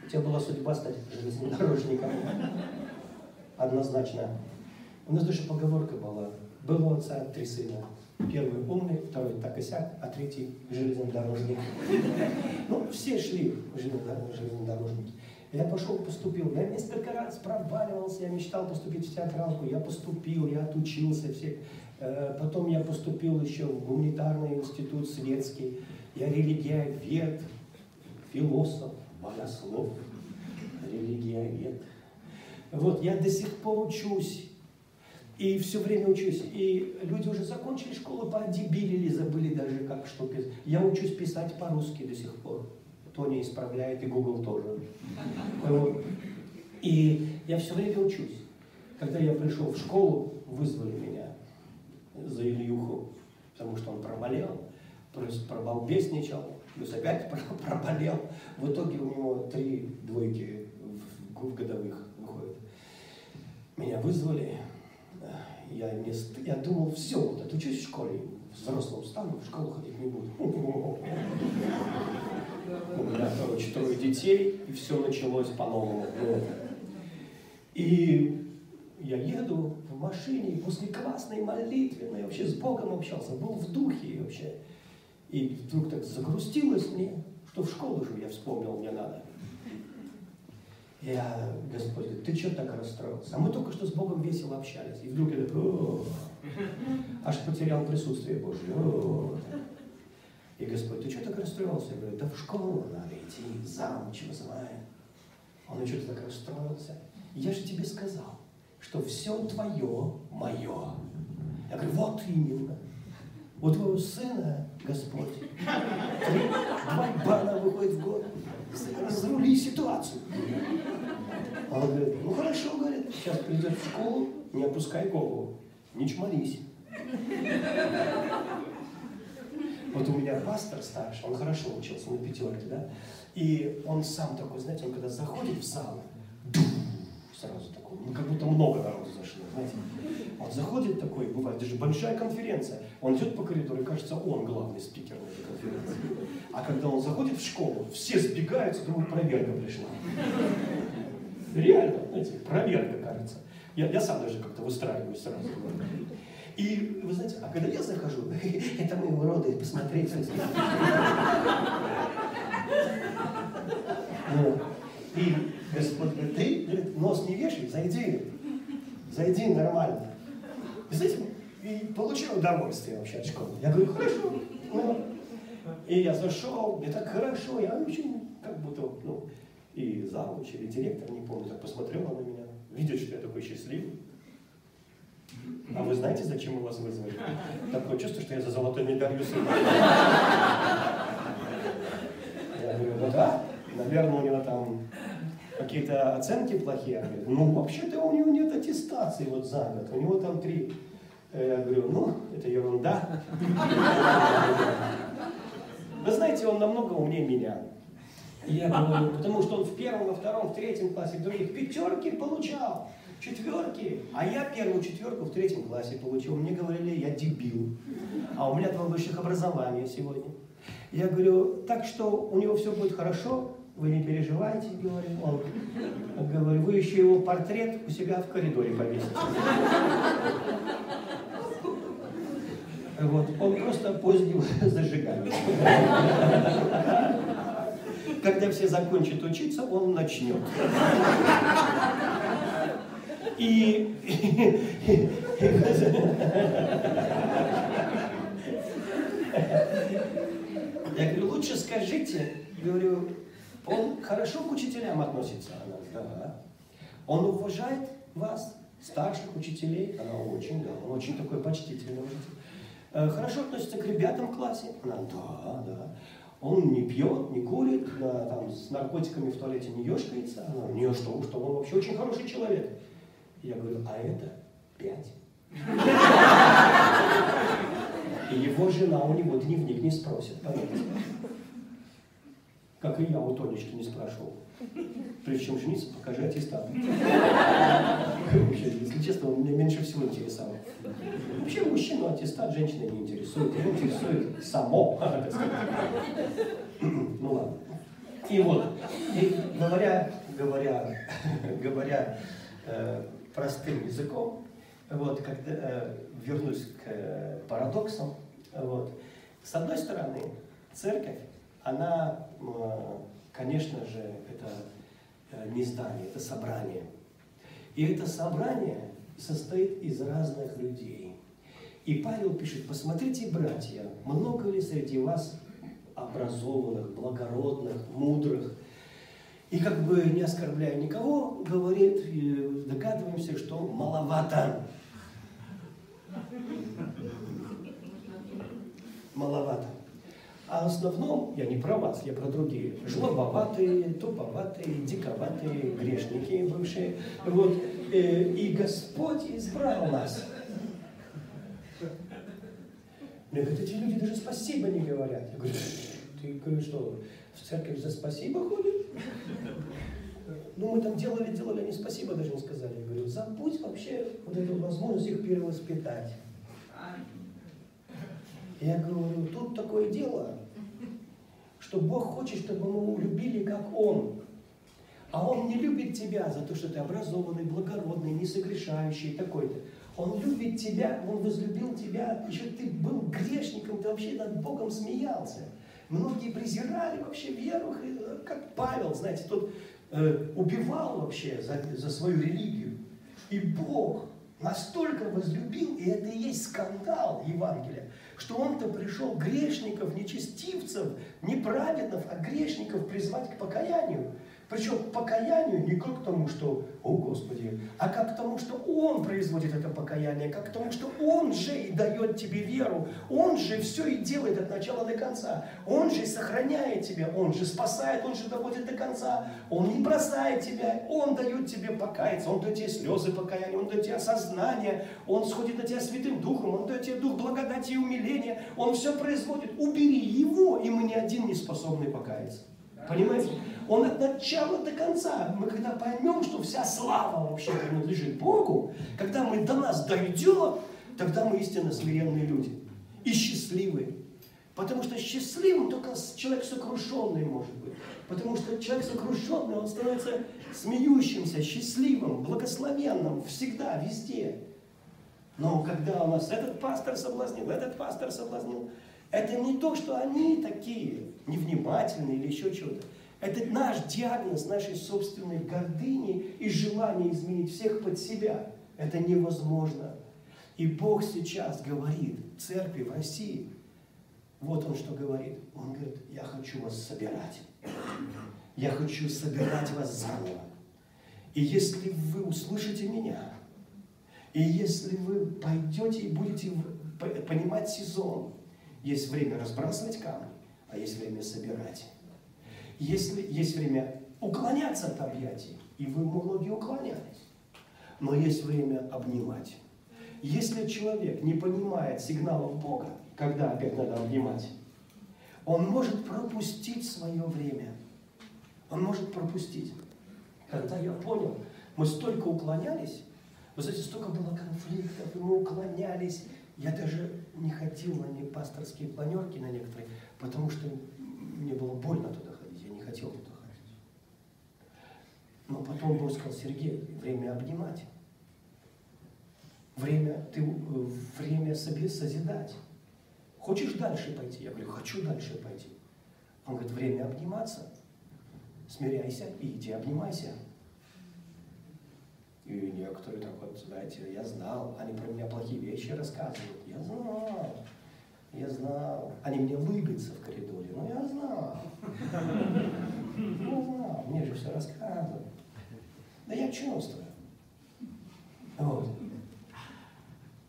У тебя была судьба стать железнодорожником. Однозначно. У нас даже поговорка была. Было у отца три сына. Первый умный, второй так и сяк, а третий железнодорожник. Ну, все шли железнодорожники. Я пошел, поступил. Я несколько раз проваливался, я мечтал поступить в театралку. Я поступил, я отучился. Все. Э, потом я поступил еще в гуманитарный институт светский. Я религиовед, философ, богослов, религиовед. Вот, я до сих пор учусь. И все время учусь. И люди уже закончили школу, подебилили, забыли даже, как что писать. Я учусь писать по-русски до сих пор. Тоня исправляет, и Google тоже. И я все время учусь. Когда я пришел в школу, вызвали меня за Ильюху, потому что он проболел, плюс пробалбесничал, плюс опять проболел. В итоге у него три двойки в годовых выходит. Меня вызвали, я, не, я думал, все, вот отучусь в школе, взрослым стану, в школу ходить не буду. У меня, короче, трое детей, и все началось по-новому. И я еду в машине, и после классной молитвенной, вообще с Богом общался, был в духе вообще. И вдруг так загрустилось мне, что в школу же я вспомнил, мне надо. Я, Господь говорит, ты что так расстроился? А мы только что с Богом весело общались. И вдруг я такой, аж потерял присутствие Божье. И Господь, ты что так расстроился? Я говорю, да в школу надо идти, замуж вызывает. Он что-то так расстроился. Я же тебе сказал, что все твое мое. Я говорю, вот именно. У твоего сына, Господь, три, два бана выходит в год. Разрули ситуацию. Он говорит, ну хорошо, говорит, сейчас придет в школу, не опускай голову, не чморись. Вот у меня пастор старший, он хорошо учился на пятерке, да? И он сам такой, знаете, он когда заходит в зал, сразу такой, ну как будто много народу зашло, знаете. Он заходит такой, бывает даже большая конференция, он идет по коридору, и кажется, он главный спикер на этой конференции. А когда он заходит в школу, все сбегаются, думают, проверка пришла. Реально, знаете, проверка, кажется. Я, я сам даже как-то выстраиваюсь сразу. И вы знаете, а когда я захожу, это мы уроды, посмотреть. Ну, и Господь говорит, ты говорит, нос не вешай, зайди, зайди нормально. И знаете, и получил удовольствие вообще от школы. Я говорю, хорошо. Ну, и я зашел, мне так хорошо, я очень как будто, ну, и завуч, или директор, не помню, так посмотрела на меня, видит, что я такой счастливый. А вы знаете, зачем мы вас вызвали? Такое чувство, что я за золотой медалью сына. Я говорю, ну да, наверное, у него там какие-то оценки плохие. Я говорю, ну вообще-то у него нет аттестации вот за год, у него там три. Я говорю, ну, это ерунда. Вы знаете, он намного умнее меня. Я говорю, потому что он в первом, во втором, в третьем классе, в других пятерки получал четверки, а я первую четверку в третьем классе получил. Мне говорили, я дебил, а у меня два высших образования сегодня. Я говорю, так что у него все будет хорошо, вы не переживайте, говорю. Он, говорю, вы еще его портрет у себя в коридоре повесите. Вот, он просто поздним зажигает. Когда все закончат учиться, он начнет. И... Я говорю, лучше скажите, говорю, он хорошо к учителям относится? Она, да. Он уважает вас, старших учителей? Она очень, да. Он очень такой почтительный учитель. Э, хорошо относится к ребятам в классе? Она, да, да. Он не пьет, не курит, да, там, с наркотиками в туалете не ешкается. Она, не, что, что он вообще очень хороший человек. Я говорю, а это пять. И его жена у него дневник не спросит, понятно? Как и я у Тонечки не спрашивал. Прежде чем жениться, покажи аттестат. Если честно, он меня меньше всего интересовал. Вообще мужчину аттестат женщины не интересует. Его интересует само, Ну ладно. И вот, и говоря, говоря, говоря э, простым языком, вот, когда э, вернусь к э, парадоксам, вот, с одной стороны, церковь, она, конечно же, это э, не здание, это собрание. И это собрание состоит из разных людей. И Павел пишет, посмотрите, братья, много ли среди вас образованных, благородных, мудрых, и как бы не оскорбляя никого, говорит, догадываемся, что маловато. Маловато. А в основном, я не про вас, я про другие, жлобоватые, туповатые, диковатые, грешники бывшие. Вот. Э, и Господь избрал нас. Мне говорят, эти люди даже спасибо не говорят. Я говорю, ты говорю, что в церковь за спасибо ходишь? Ну, мы там делали, делали, они спасибо даже не сказали. Я говорю, забудь вообще вот эту возможность их перевоспитать. Я говорю, тут такое дело, что Бог хочет, чтобы мы его любили, как Он. А Он не любит тебя за то, что ты образованный, благородный, несогрешающий, такой-то. Он любит тебя, Он возлюбил тебя, еще ты был грешником, ты вообще над Богом смеялся. Многие презирали вообще веру, э, как Павел, знаете, тот э, убивал вообще за, за свою религию. И Бог настолько возлюбил, и это и есть скандал Евангелия, что он-то пришел грешников, нечестивцев, не праведных, а грешников призвать к покаянию. Причем к покаянию не как к тому, что, о Господи, а как к тому, что Он производит это покаяние, как к тому, что Он же и дает тебе веру, Он же все и делает от начала до конца, Он же сохраняет тебя, Он же спасает, Он же доводит до конца, Он не бросает тебя, Он дает тебе покаяться, Он дает тебе слезы покаяния, Он дает тебе осознание, Он сходит на тебя Святым Духом, Он дает тебе дух благодати и умиления, Он все производит. Убери Его, и мы ни один не способны покаяться. Понимаете? Он от начала до конца. Мы когда поймем, что вся слава вообще принадлежит Богу, когда мы до нас дойдет, тогда мы истинно смиренные люди. И счастливые. Потому что счастливым только человек сокрушенный может быть. Потому что человек сокрушенный, он становится смеющимся, счастливым, благословенным всегда, везде. Но когда у нас этот пастор соблазнил, этот пастор соблазнил, это не то, что они такие невнимательные или еще чего-то. Это наш диагноз нашей собственной гордыни и желания изменить всех под себя. Это невозможно. И Бог сейчас говорит церкви в России, вот Он что говорит. Он говорит, я хочу вас собирать. Я хочу собирать вас заново. И если вы услышите меня, и если вы пойдете и будете понимать сезон, есть время разбрасывать камни, а есть время собирать. Если есть время уклоняться от объятий, и вы многие уклонялись, но есть время обнимать. Если человек не понимает сигналов Бога, когда опять надо обнимать, он может пропустить свое время. Он может пропустить. Когда я понял, мы столько уклонялись, вы знаете, столько было конфликтов, и мы уклонялись. Я даже не ходил на пасторские планерки на некоторые, потому что мне было больно туда хотел туда ходить. Но потом Бог сказал, Сергей, время обнимать. Время, ты, время себе созидать. Хочешь дальше пойти? Я говорю, хочу дальше пойти. Он говорит, время обниматься. Смиряйся и иди обнимайся. И некоторые так вот, знаете, я знал, они про меня плохие вещи рассказывают. Я знал. Я знал. Они мне лыбятся в коридоре, но я знал. Я знал, мне же все рассказывают. Да я чувствую. Вот.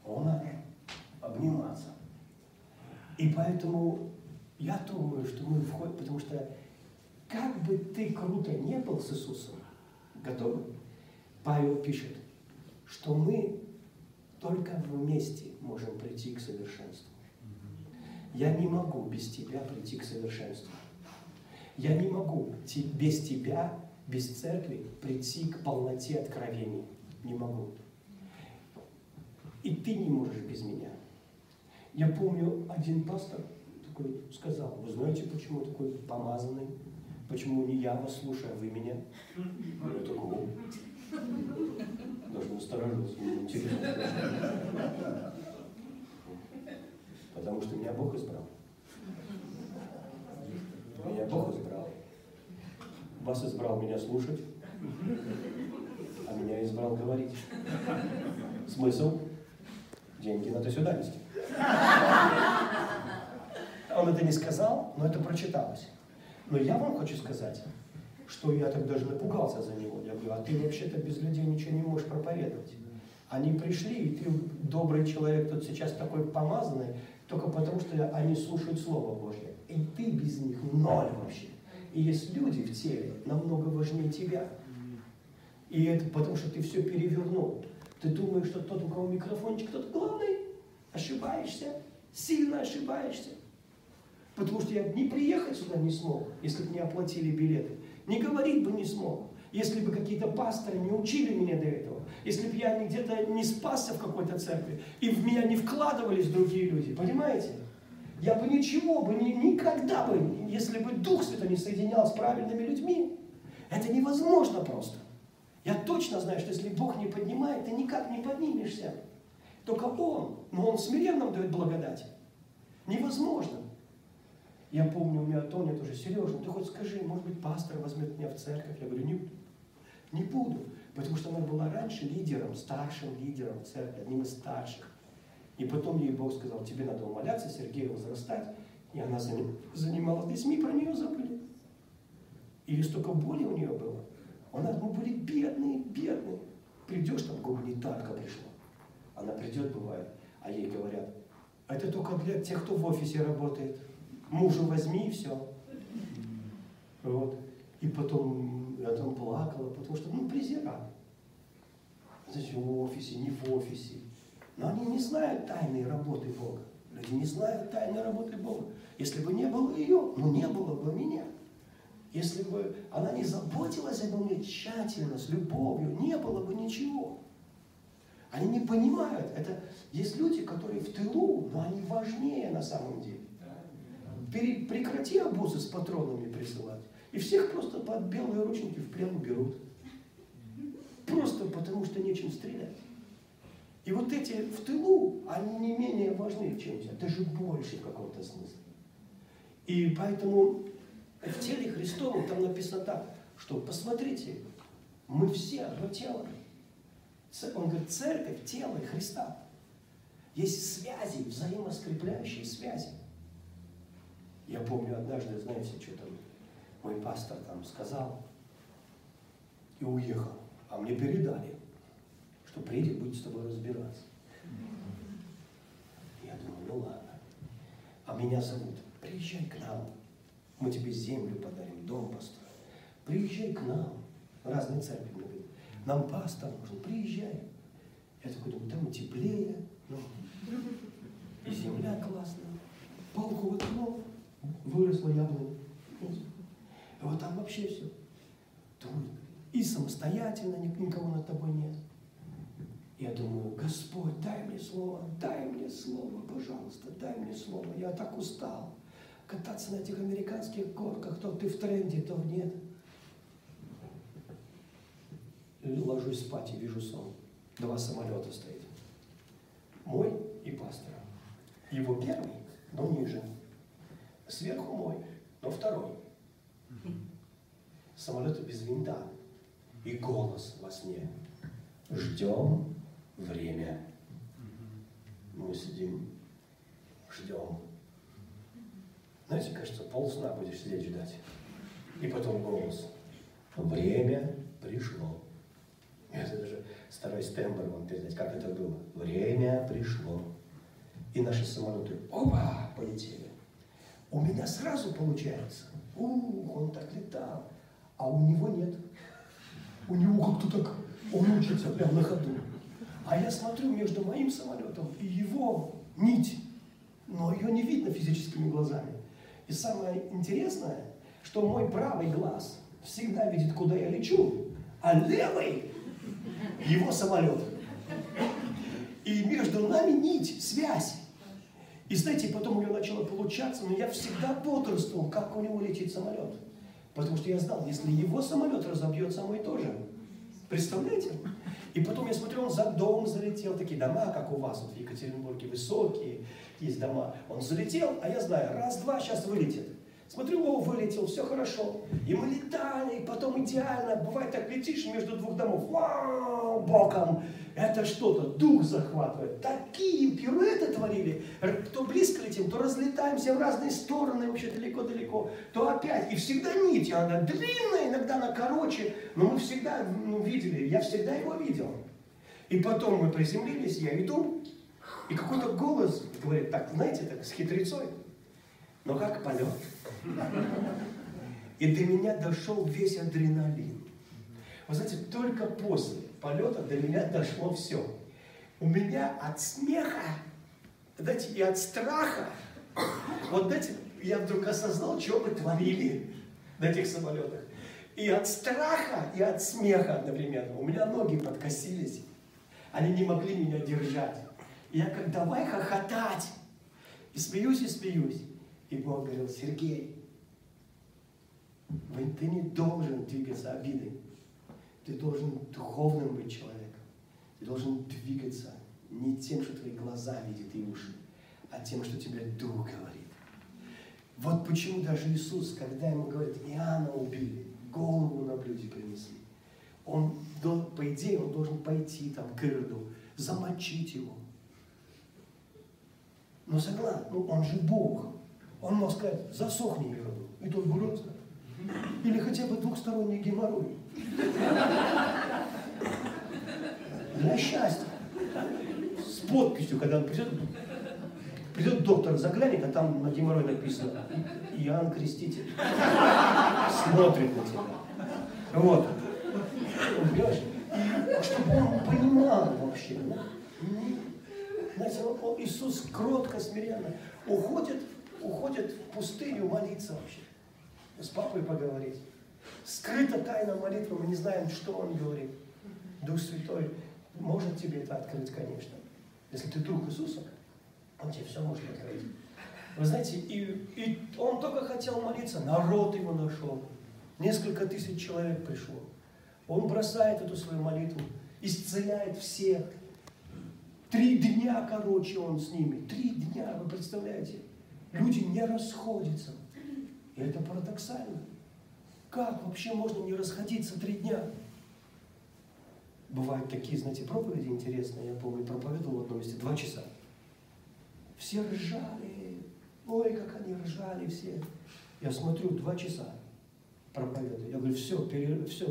Он обниматься. И поэтому я думаю, что мы входим, потому что как бы ты круто не был с Иисусом, готовы? Павел пишет, что мы только вместе можем прийти к совершенству. Я не могу без тебя прийти к совершенству. Я не могу без тебя, без церкви прийти к полноте откровений. Не могу. И ты не можешь без меня. Я помню, один пастор такой сказал, вы знаете, почему такой помазанный? Почему не я вас слушаю, а вы меня? Я такой, даже насторожился, мне интересно. Потому что меня Бог избрал. Меня Бог избрал. Вас избрал меня слушать, а меня избрал говорить. Смысл? Деньги надо сюда нести. Он это не сказал, но это прочиталось. Но я вам хочу сказать, что я так даже напугался за него. Я говорю, а ты вообще-то без людей ничего не можешь проповедовать. Они пришли, и ты добрый человек, тут сейчас такой помазанный, только потому, что они слушают Слово Божье. И ты без них ноль вообще. И есть люди в теле намного важнее тебя. И это потому, что ты все перевернул. Ты думаешь, что тот, у кого микрофончик, тот главный. Ошибаешься. Сильно ошибаешься. Потому что я не приехать сюда не смог, если бы не оплатили билеты. Не говорить бы не смог, если бы какие-то пасторы не учили меня до этого. Если бы я где-то не спасся в какой-то церкви, и в меня не вкладывались другие люди. Понимаете? Я бы ничего бы, ни, никогда бы, если бы Дух Святой не соединял с правильными людьми, это невозможно просто. Я точно знаю, что если Бог не поднимает, ты никак не поднимешься. Только Он, но Он смиренным дает благодать. Невозможно. Я помню, у меня Тоня тоже, Сережа, ты хоть скажи, может быть, пастор возьмет меня в церковь? Я говорю, не, не буду. Потому что она была раньше лидером, старшим лидером церкви, одним из старших. И потом ей Бог сказал, тебе надо умоляться, Сергею возрастать. И она занималась детьми, про нее забыли. И столько боли у нее было. Она, мы были бедные, бедные. Придешь, там гуманитарка пришла. Она придет, бывает, а ей говорят, это только для тех, кто в офисе работает. Мужа возьми и все. Вот. И потом я там плакала, потому что, ну, презирали. Зачем в офисе, не в офисе. Но они не знают тайной работы Бога. Люди не знают тайной работы Бога. Если бы не было ее, ну не было бы меня. Если бы она не заботилась обо мне тщательно, с любовью, не было бы ничего. Они не понимают. Это есть люди, которые в тылу, но они важнее на самом деле. Прекрати обузы с патронами присылать. И всех просто под белые ручники в плен берут. Просто потому, что нечем стрелять. И вот эти в тылу, они не менее важны, чем тебя, даже больше в каком-то смысле. И поэтому в теле Христовом там написано так, что посмотрите, мы все одно тело. Он говорит, церковь, тело Христа. Есть связи, взаимоскрепляющие связи. Я помню однажды, знаете, что там мой пастор там сказал и уехал. А мне передали, что приедет, будет с тобой разбираться. Я думаю, ну ладно. А меня зовут, приезжай к нам. Мы тебе землю подарим, дом построим. Приезжай к нам. Разные церкви мне говорят. Нам пастор нужен, приезжай. Я такой думаю, там теплее, ну, и земля классная. Палку в окно, выросла яблоня. Вот там вообще все. И самостоятельно никого над тобой нет. Я думаю, Господь, дай мне слово, дай мне слово, пожалуйста, дай мне слово. Я так устал кататься на этих американских горках, то ты в тренде, то нет. Ложусь спать и вижу сон. Два самолета стоит. Мой и пастора. Его первый, но ниже. Сверху мой, но второй. Самолеты без винта. И голос во сне. Ждем время. Мы сидим, ждем. Знаете, кажется, полсна будешь сидеть ждать. И потом голос. Время пришло. Это даже старый Стэмбер вам передать, как это было. Время пришло. И наши самолеты, оба, полетели. У меня сразу получается. Ух, он так летал. А у него нет. У него как-то так, он учится прямо на ходу. А я смотрю между моим самолетом и его нить, но ее не видно физическими глазами. И самое интересное, что мой правый глаз всегда видит, куда я лечу, а левый его самолет. И между нами нить, связь. И знаете, потом у него начало получаться, но я всегда бодрствовал, как у него летит самолет. Потому что я знал, если его самолет разобьется, мой тоже. Представляете? И потом я смотрю, он за дом залетел, такие дома, как у вас, вот в Екатеринбурге, высокие, есть дома. Он залетел, а я знаю, раз-два, сейчас вылетит. Смотрю, о, вылетел, все хорошо. И мы летали, и потом идеально. Бывает так, летишь между двух домов, вау, боком. Это что-то, дух захватывает. Такие пируэты творили. То близко летим, то разлетаемся в разные стороны, вообще далеко-далеко. То опять. И всегда нить, она длинная, иногда она короче. Но мы всегда ну, видели, я всегда его видел. И потом мы приземлились, я иду, И какой-то голос говорит, так, знаете, так, с хитрецой. Но как полет. И до меня дошел весь адреналин. Вы знаете, только после полета до меня дошло все. У меня от смеха, знаете, и от страха, вот знаете, я вдруг осознал, что мы творили на этих самолетах. И от страха, и от смеха одновременно. У меня ноги подкосились. Они не могли меня держать. И я как давай хохотать. И смеюсь, и смеюсь. И Бог говорил, Сергей, ты не должен двигаться обидой. Ты должен духовным быть человеком. Ты должен двигаться не тем, что твои глаза видят и уши, а тем, что тебе Дух говорит. Вот почему даже Иисус, когда ему говорят, Иоанна убили, голову на блюде принесли, он, по идее, он должен пойти там к Ироду, замочить его. Но согласен, ну, он же Бог. Он мог сказать, засохни Ироду. И тот будет Или хотя бы двухсторонний геморрой. Для счастья. С подписью, когда он придет, придет доктор, заглянет, а там на геморрой написано Иоанн Креститель. Смотрит на тебя. Вот. Понимаешь? Чтобы он понимал вообще. Знаете, Иисус кротко, смиренно уходит, уходит в пустыню молиться вообще. С папой поговорить. Скрыта тайна молитвы, мы не знаем, что он говорит. Дух Святой может тебе это открыть, конечно. Если ты друг Иисуса, он тебе все может открыть. Вы знаете, и, и он только хотел молиться, народ его нашел. Несколько тысяч человек пришло. Он бросает эту свою молитву, исцеляет всех. Три дня, короче, он с ними. Три дня, вы представляете? Люди не расходятся. И это парадоксально. Как вообще можно не расходиться три дня? Бывают такие, знаете, проповеди интересные. Я помню, проповедовал в одном месте два часа. Все ржали. Ой, как они ржали все. Я смотрю, два часа проповедую. Я говорю, все, пере... все.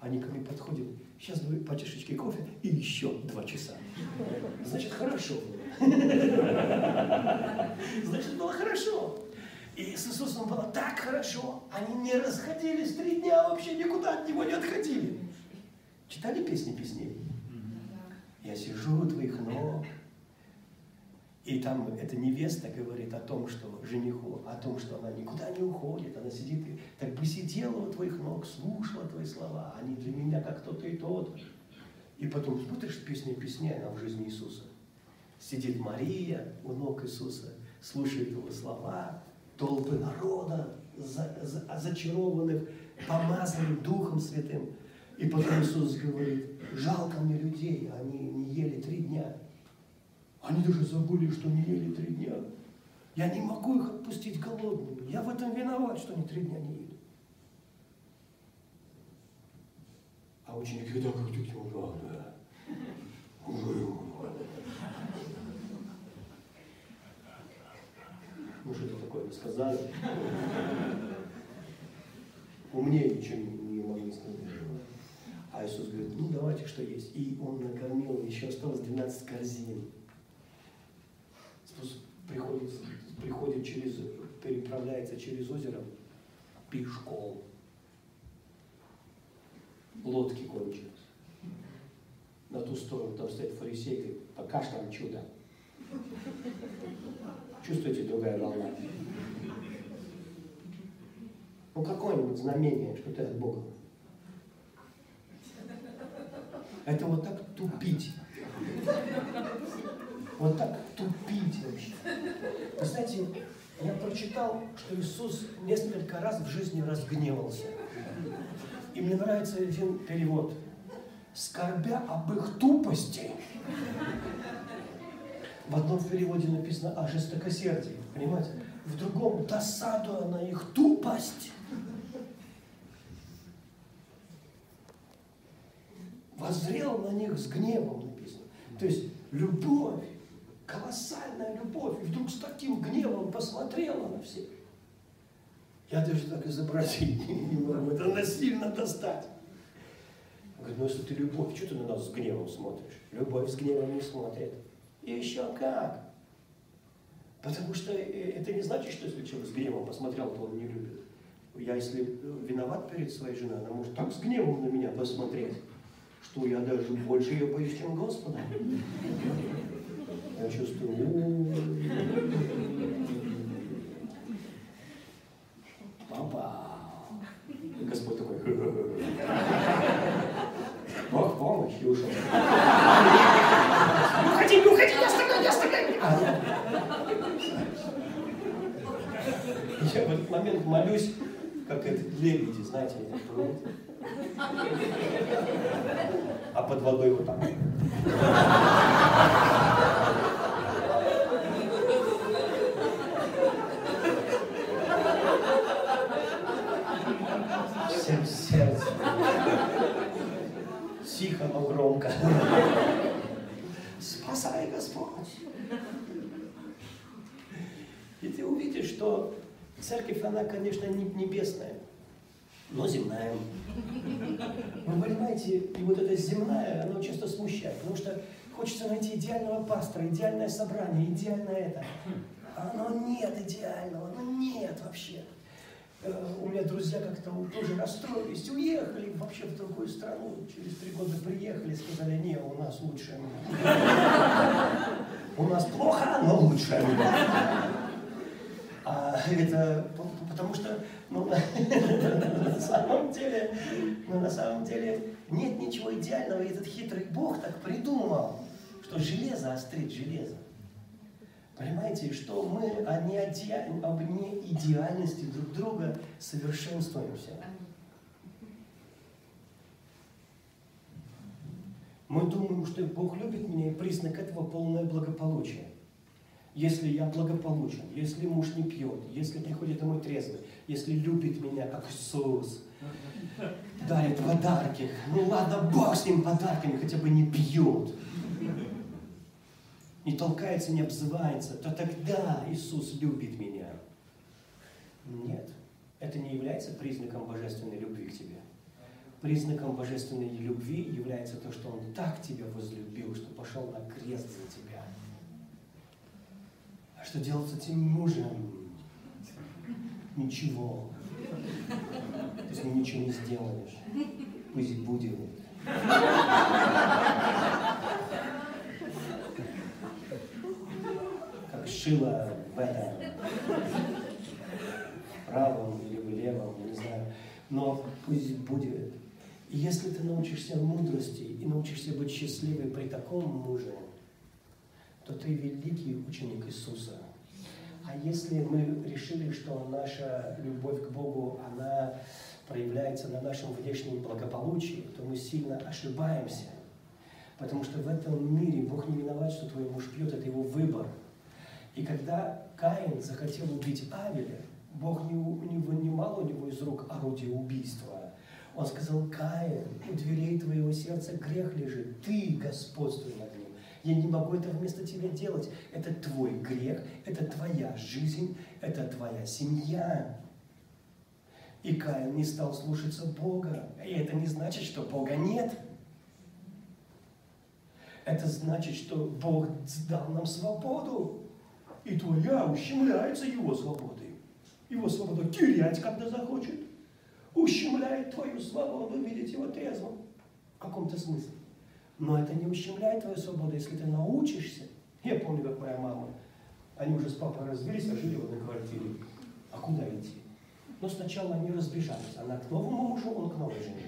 Они ко мне подходят. Сейчас говорю, по чашечке кофе и еще два часа. Значит, хорошо. Значит, было хорошо. И с Иисусом было так хорошо. Они не расходились три дня, вообще никуда от Него не отходили. Читали песни песней? Я сижу у твоих ног. И там эта невеста говорит о том, что жениху, о том, что она никуда не уходит, она сидит и так бы сидела у твоих ног, слушала твои слова, они для меня как тот и тот. И потом смотришь песни песни, она в жизни Иисуса. Сидит Мария у ног Иисуса, слушает его слова, толпы народа, за, за, зачарованных, помазанных Духом Святым. И потом Иисус говорит, жалко мне людей, они не ели три дня. Они даже забыли, что не ели три дня. Я не могу их отпустить голодными. Я в этом виноват, что они три дня не ели. А ученики так как тетя да. Ну, такое сказали. Умнее ничего не, могли сказать. А Иисус говорит, ну давайте, что есть. И Он накормил, еще осталось 12 корзин. Приходит, приходит через, переправляется через озеро пешком. Лодки кончились. На ту сторону там стоит фарисей, пока что там чудо. Чувствуете, другая волна? Ну, какое-нибудь знамение, что ты от Бога. Это вот так тупить. Вот так тупить вообще. Вы знаете, я прочитал, что Иисус несколько раз в жизни разгневался. И мне нравится один перевод. Скорбя об их тупости, в одном переводе написано о жестокосердии, понимаете? В другом досадуя на их тупость. Воззрел на них с гневом написано. То есть любовь, колоссальная любовь, и вдруг с таким гневом посмотрела на всех. Я даже так изобразить не могу, это насильно достать. Говорит, ну если ты любовь, что ты на нас с гневом смотришь? Любовь с гневом не смотрит. И еще как. Потому что э, это не значит, что если человек с гневом посмотрел, то он не любит. Я если виноват перед своей женой, она может так с гневом на меня посмотреть, что я даже больше ее боюсь, чем Господа. Я чувствую, папа. И Господь такой, Бог помощь, и ушел. Не уходи, не уходи, я стою, я стою. Я в этот момент молюсь, как это лебеди, знаете, плывут. А под водой вот так. Всем сердцем. Тихо, но громко. Спасай, Господь. И ты увидишь, что церковь, она, конечно, не небесная, но земная. Вы понимаете, и вот эта земная, она часто смущает, потому что хочется найти идеального пастора, идеальное собрание, идеальное это. А оно нет идеального, ну нет вообще. Э, у меня друзья как-то тоже расстроились, уехали вообще в другую страну, через три года приехали, сказали, не, у нас лучше. У нас плохо, но лучше. А это потому что ну, на самом деле, ну, на самом деле нет ничего идеального. И этот хитрый Бог так придумал, что железо острит железо. Понимаете, что мы о неидеальности друг друга совершенствуемся. Мы думаем, что Бог любит меня, и признак этого полное благополучие. Если я благополучен, если муж не пьет, если приходит домой трезвый, если любит меня, как Иисус, дарит подарки. Ну ладно, Бог с ним подарками, хотя бы не пьет. Не толкается, не обзывается, то тогда Иисус любит меня. Нет, это не является признаком божественной любви к тебе. Признаком божественной любви является то, что Он так тебя возлюбил, что пошел на крест за тебя. А что делать с этим мужем? Ничего. Ты с ним ничего не сделаешь. Пусть будет. Как шило в этом правом или в левом, не знаю. Но пусть будет. И если ты научишься мудрости и научишься быть счастливой при таком муже, то ты великий ученик Иисуса. А если мы решили, что наша любовь к Богу, она проявляется на нашем внешнем благополучии, то мы сильно ошибаемся. Потому что в этом мире Бог не виноват, что твой муж пьет, это его выбор. И когда Каин захотел убить Авеля, Бог не, не вынимал у него из рук орудие убийства. Он сказал, Каин, у дверей твоего сердца грех лежит, ты господствуй над. Я не могу это вместо тебя делать. Это твой грех, это твоя жизнь, это твоя семья. И Каин не стал слушаться Бога. И это не значит, что Бога нет. Это значит, что Бог дал нам свободу. И твоя ущемляется Его свободой. Его свободу терять, когда захочет. Ущемляет твою свободу видеть Его трезвым. В каком-то смысле. Но это не ущемляет твою свободу, если ты научишься. Я помню, как моя мама, они уже с папой развелись, а жили в одной квартире. А куда идти? Но сначала они разбежались. Она к новому мужу, он к новой жене.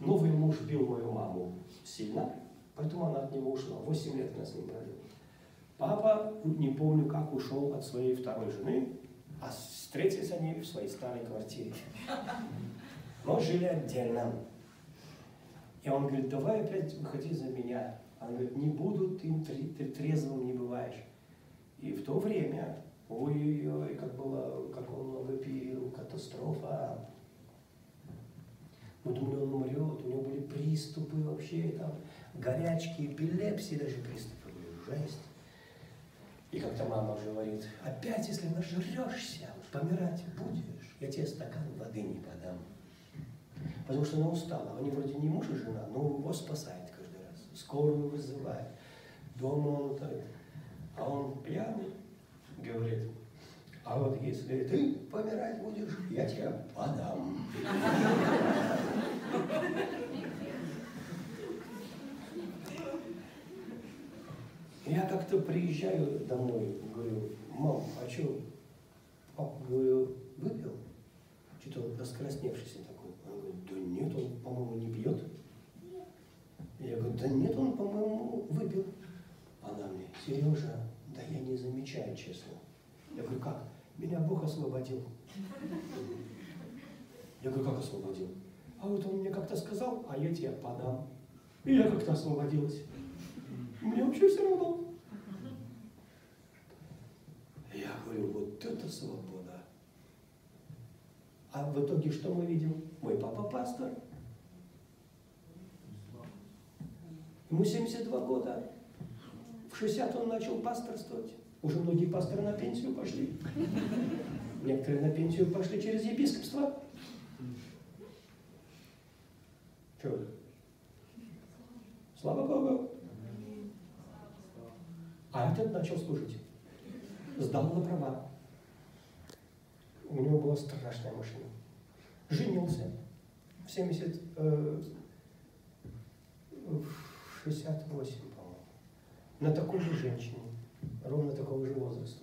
Новый муж бил мою маму сильно, поэтому она от него ушла. Восемь лет она с ним провела. Папа, не помню, как ушел от своей второй жены, а встретились они в своей старой квартире. Но жили отдельно. И он говорит, давай опять выходи за меня. Она говорит, не буду, ты, ты трезвым не бываешь. И в то время, ой-ой-ой, как было, как он много пил, катастрофа. Мы думали, он умрет, у него были приступы вообще, там, горячки, эпилепсии даже приступы были, жесть. И как-то мама говорит, опять, если нажрешься, помирать будешь, я тебе стакан воды не подам. Потому что она устала. Они вроде не муж и жена, но его спасает каждый раз. Скорую вызывает. дома он так, а он пьяный, говорит, а вот если ты помирать будешь, я тебя подам. Я как-то приезжаю домой, говорю, мам, а что, папа, говорю, выпил? Что-то он раскрасневшийся такой. Да нет, он, по-моему, не пьет. Я говорю, да нет, он, по-моему, выпил. Она мне, Сережа, да я не замечаю, честно. Я говорю, как? Меня Бог освободил. Я говорю, как освободил? А вот он мне как-то сказал, а я тебе подам. И я как-то освободилась. Мне вообще все равно. Я говорю, вот это свобода. А в итоге что мы видим? Мой папа пастор. Ему 72 года. В 60 он начал пасторствовать. Уже многие пасторы на пенсию пошли. Некоторые на пенсию пошли через епископство. Чего? Слава Богу. А этот начал служить. Сдал на права. У него была страшная машина. Женился в 70, э, в 68, по-моему, на такой же женщине ровно такого же возраста.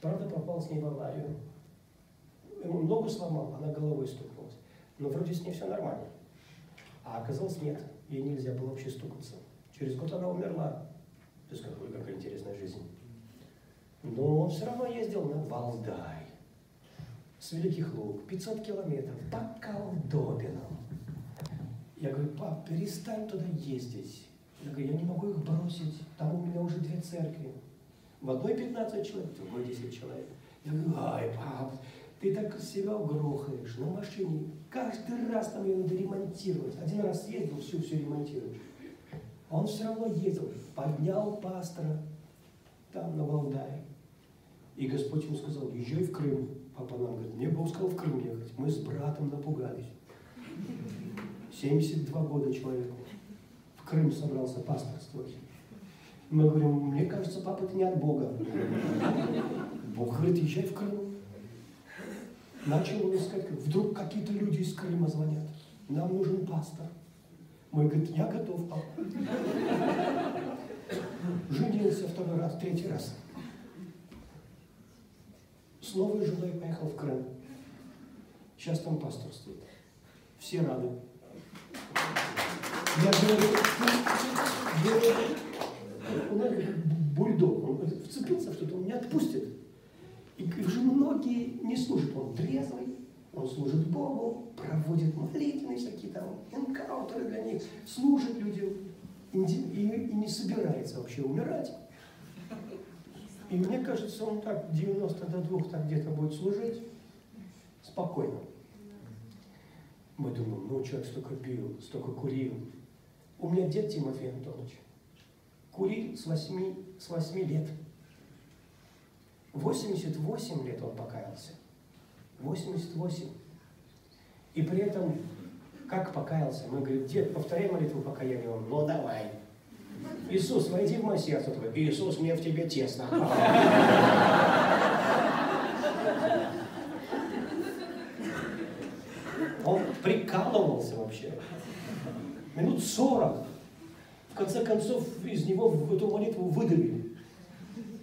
Правда, попал с ней в аварию. Ему ногу сломал, она головой стукнулась. Но вроде с ней все нормально. А оказалось нет, ей нельзя было вообще стукаться. Через год она умерла. То есть какая, какая интересная жизнь. Но он все равно ездил на Валдай, с Великих Луг, 500 километров, по колдобинам. Я говорю, пап, перестань туда ездить. Я говорю, я не могу их бросить, там у меня уже две церкви. В одной 15 человек, в другой 10 человек. Я говорю, ай, пап, ты так себя угрохаешь на машине. Каждый раз там ее надо ремонтировать. Один раз ездил, все, все ремонтируешь. А он все равно ездил, поднял пастора там на Валдае. И Господь ему сказал, езжай в Крым. Папа нам говорит, мне Бог сказал в Крым ехать. Мы с братом напугались. 72 года человеку. В Крым собрался пасторствовать. Мы говорим, мне кажется, папа, это не от Бога. Бог говорит, езжай в Крым. Начал он искать, вдруг какие-то люди из Крыма звонят. Нам нужен пастор. Мой говорит, я готов, папа. Женился второй раз, третий раз. С новой женой поехал в Крым. Сейчас там пасторствует. Все рады. Я говорю, он бульдог, он вцепился в что-то, он не отпустит. И уже многие не служат, он трезвый, он служит Богу, проводит молитвенные всякие там энкаунтеры для них, служит людям и не собирается вообще умирать. И мне кажется, он так 90 до 2 так где-то будет служить спокойно. Мы думаем, ну человек столько пил, столько курил. У меня дед Тимофей Антонович курил с 8, с 8 лет. 88 лет он покаялся. 88. И при этом, как покаялся? Мы говорим, дед, повторяй молитву покаяния. Он, ну давай. Иисус, войди в мое сердце. Такой, Иисус, мне в тебе тесно. Он прикалывался вообще. Минут сорок в конце концов из него эту молитву выдавили.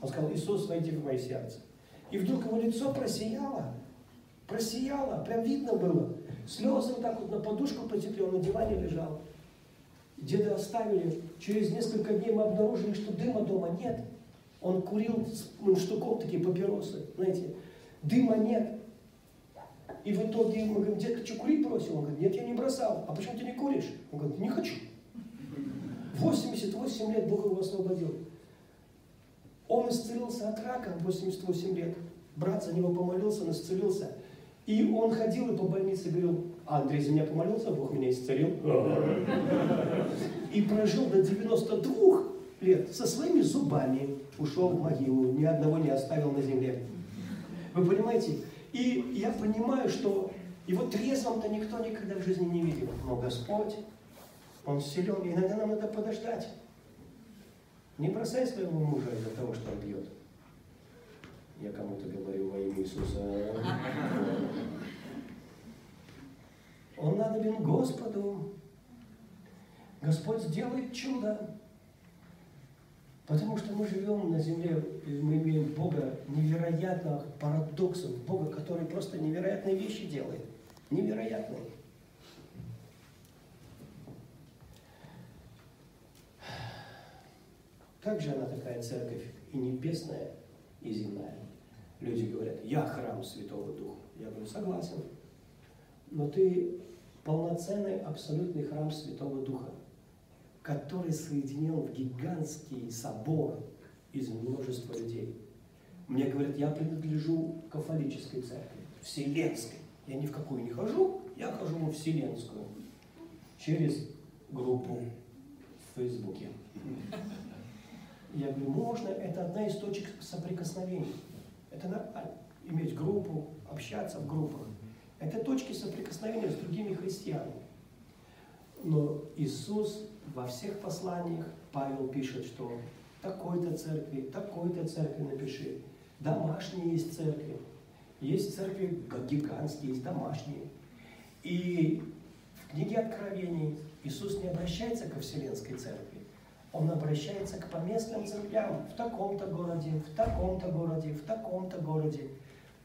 Он сказал, Иисус, войди в мое сердце. И вдруг его лицо просияло, просияло, прям видно было. Слезы так вот на подушку потекли, он на диване лежал. Деда оставили, через несколько дней мы обнаружили, что дыма дома нет. Он курил ну, штуком такие папиросы, знаете, дыма нет. И в итоге мы говорим, детка, что курить бросил? Он говорит, нет, я не бросал. А почему ты не куришь? Он говорит, не хочу. 88 лет Бог его освободил. Он исцелился от рака в 88 лет. Брат за него помолился, он исцелился. И он ходил и по больнице говорил, Андрей за меня помолился, Бог меня исцелил. И прожил до 92 лет со своими зубами. Ушел в могилу, ни одного не оставил на земле. Вы понимаете? И я понимаю, что его трезвым-то никто никогда в жизни не видел. Но Господь он силен, и иногда нам надо подождать. Не бросай своего мужа из-за того, что он пьет. Я кому-то говорю во имя Иисуса. Он надобен Господу. Господь сделает чудо. Потому что мы живем на земле, и мы имеем Бога невероятных парадоксов, Бога, который просто невероятные вещи делает. Невероятные. Как же она такая церковь и небесная, и земная? Люди говорят, я храм Святого Духа. Я говорю, согласен. Но ты полноценный, абсолютный храм Святого Духа, который соединен в гигантский собор из множества людей. Мне говорят, я принадлежу кафолической церкви, вселенской. Я ни в какую не хожу, я хожу во вселенскую. Через группу в Фейсбуке. Я говорю, можно, это одна из точек соприкосновения. Это нормально, иметь группу, общаться в группах. Это точки соприкосновения с другими христианами. Но Иисус во всех посланиях, Павел пишет, что такой-то церкви, такой-то церкви напиши. Домашние есть церкви. Есть церкви гигантские, есть домашние. И в книге Откровений Иисус не обращается ко Вселенской церкви. Он обращается к поместным церквям в таком-то городе, в таком-то городе, в таком-то городе.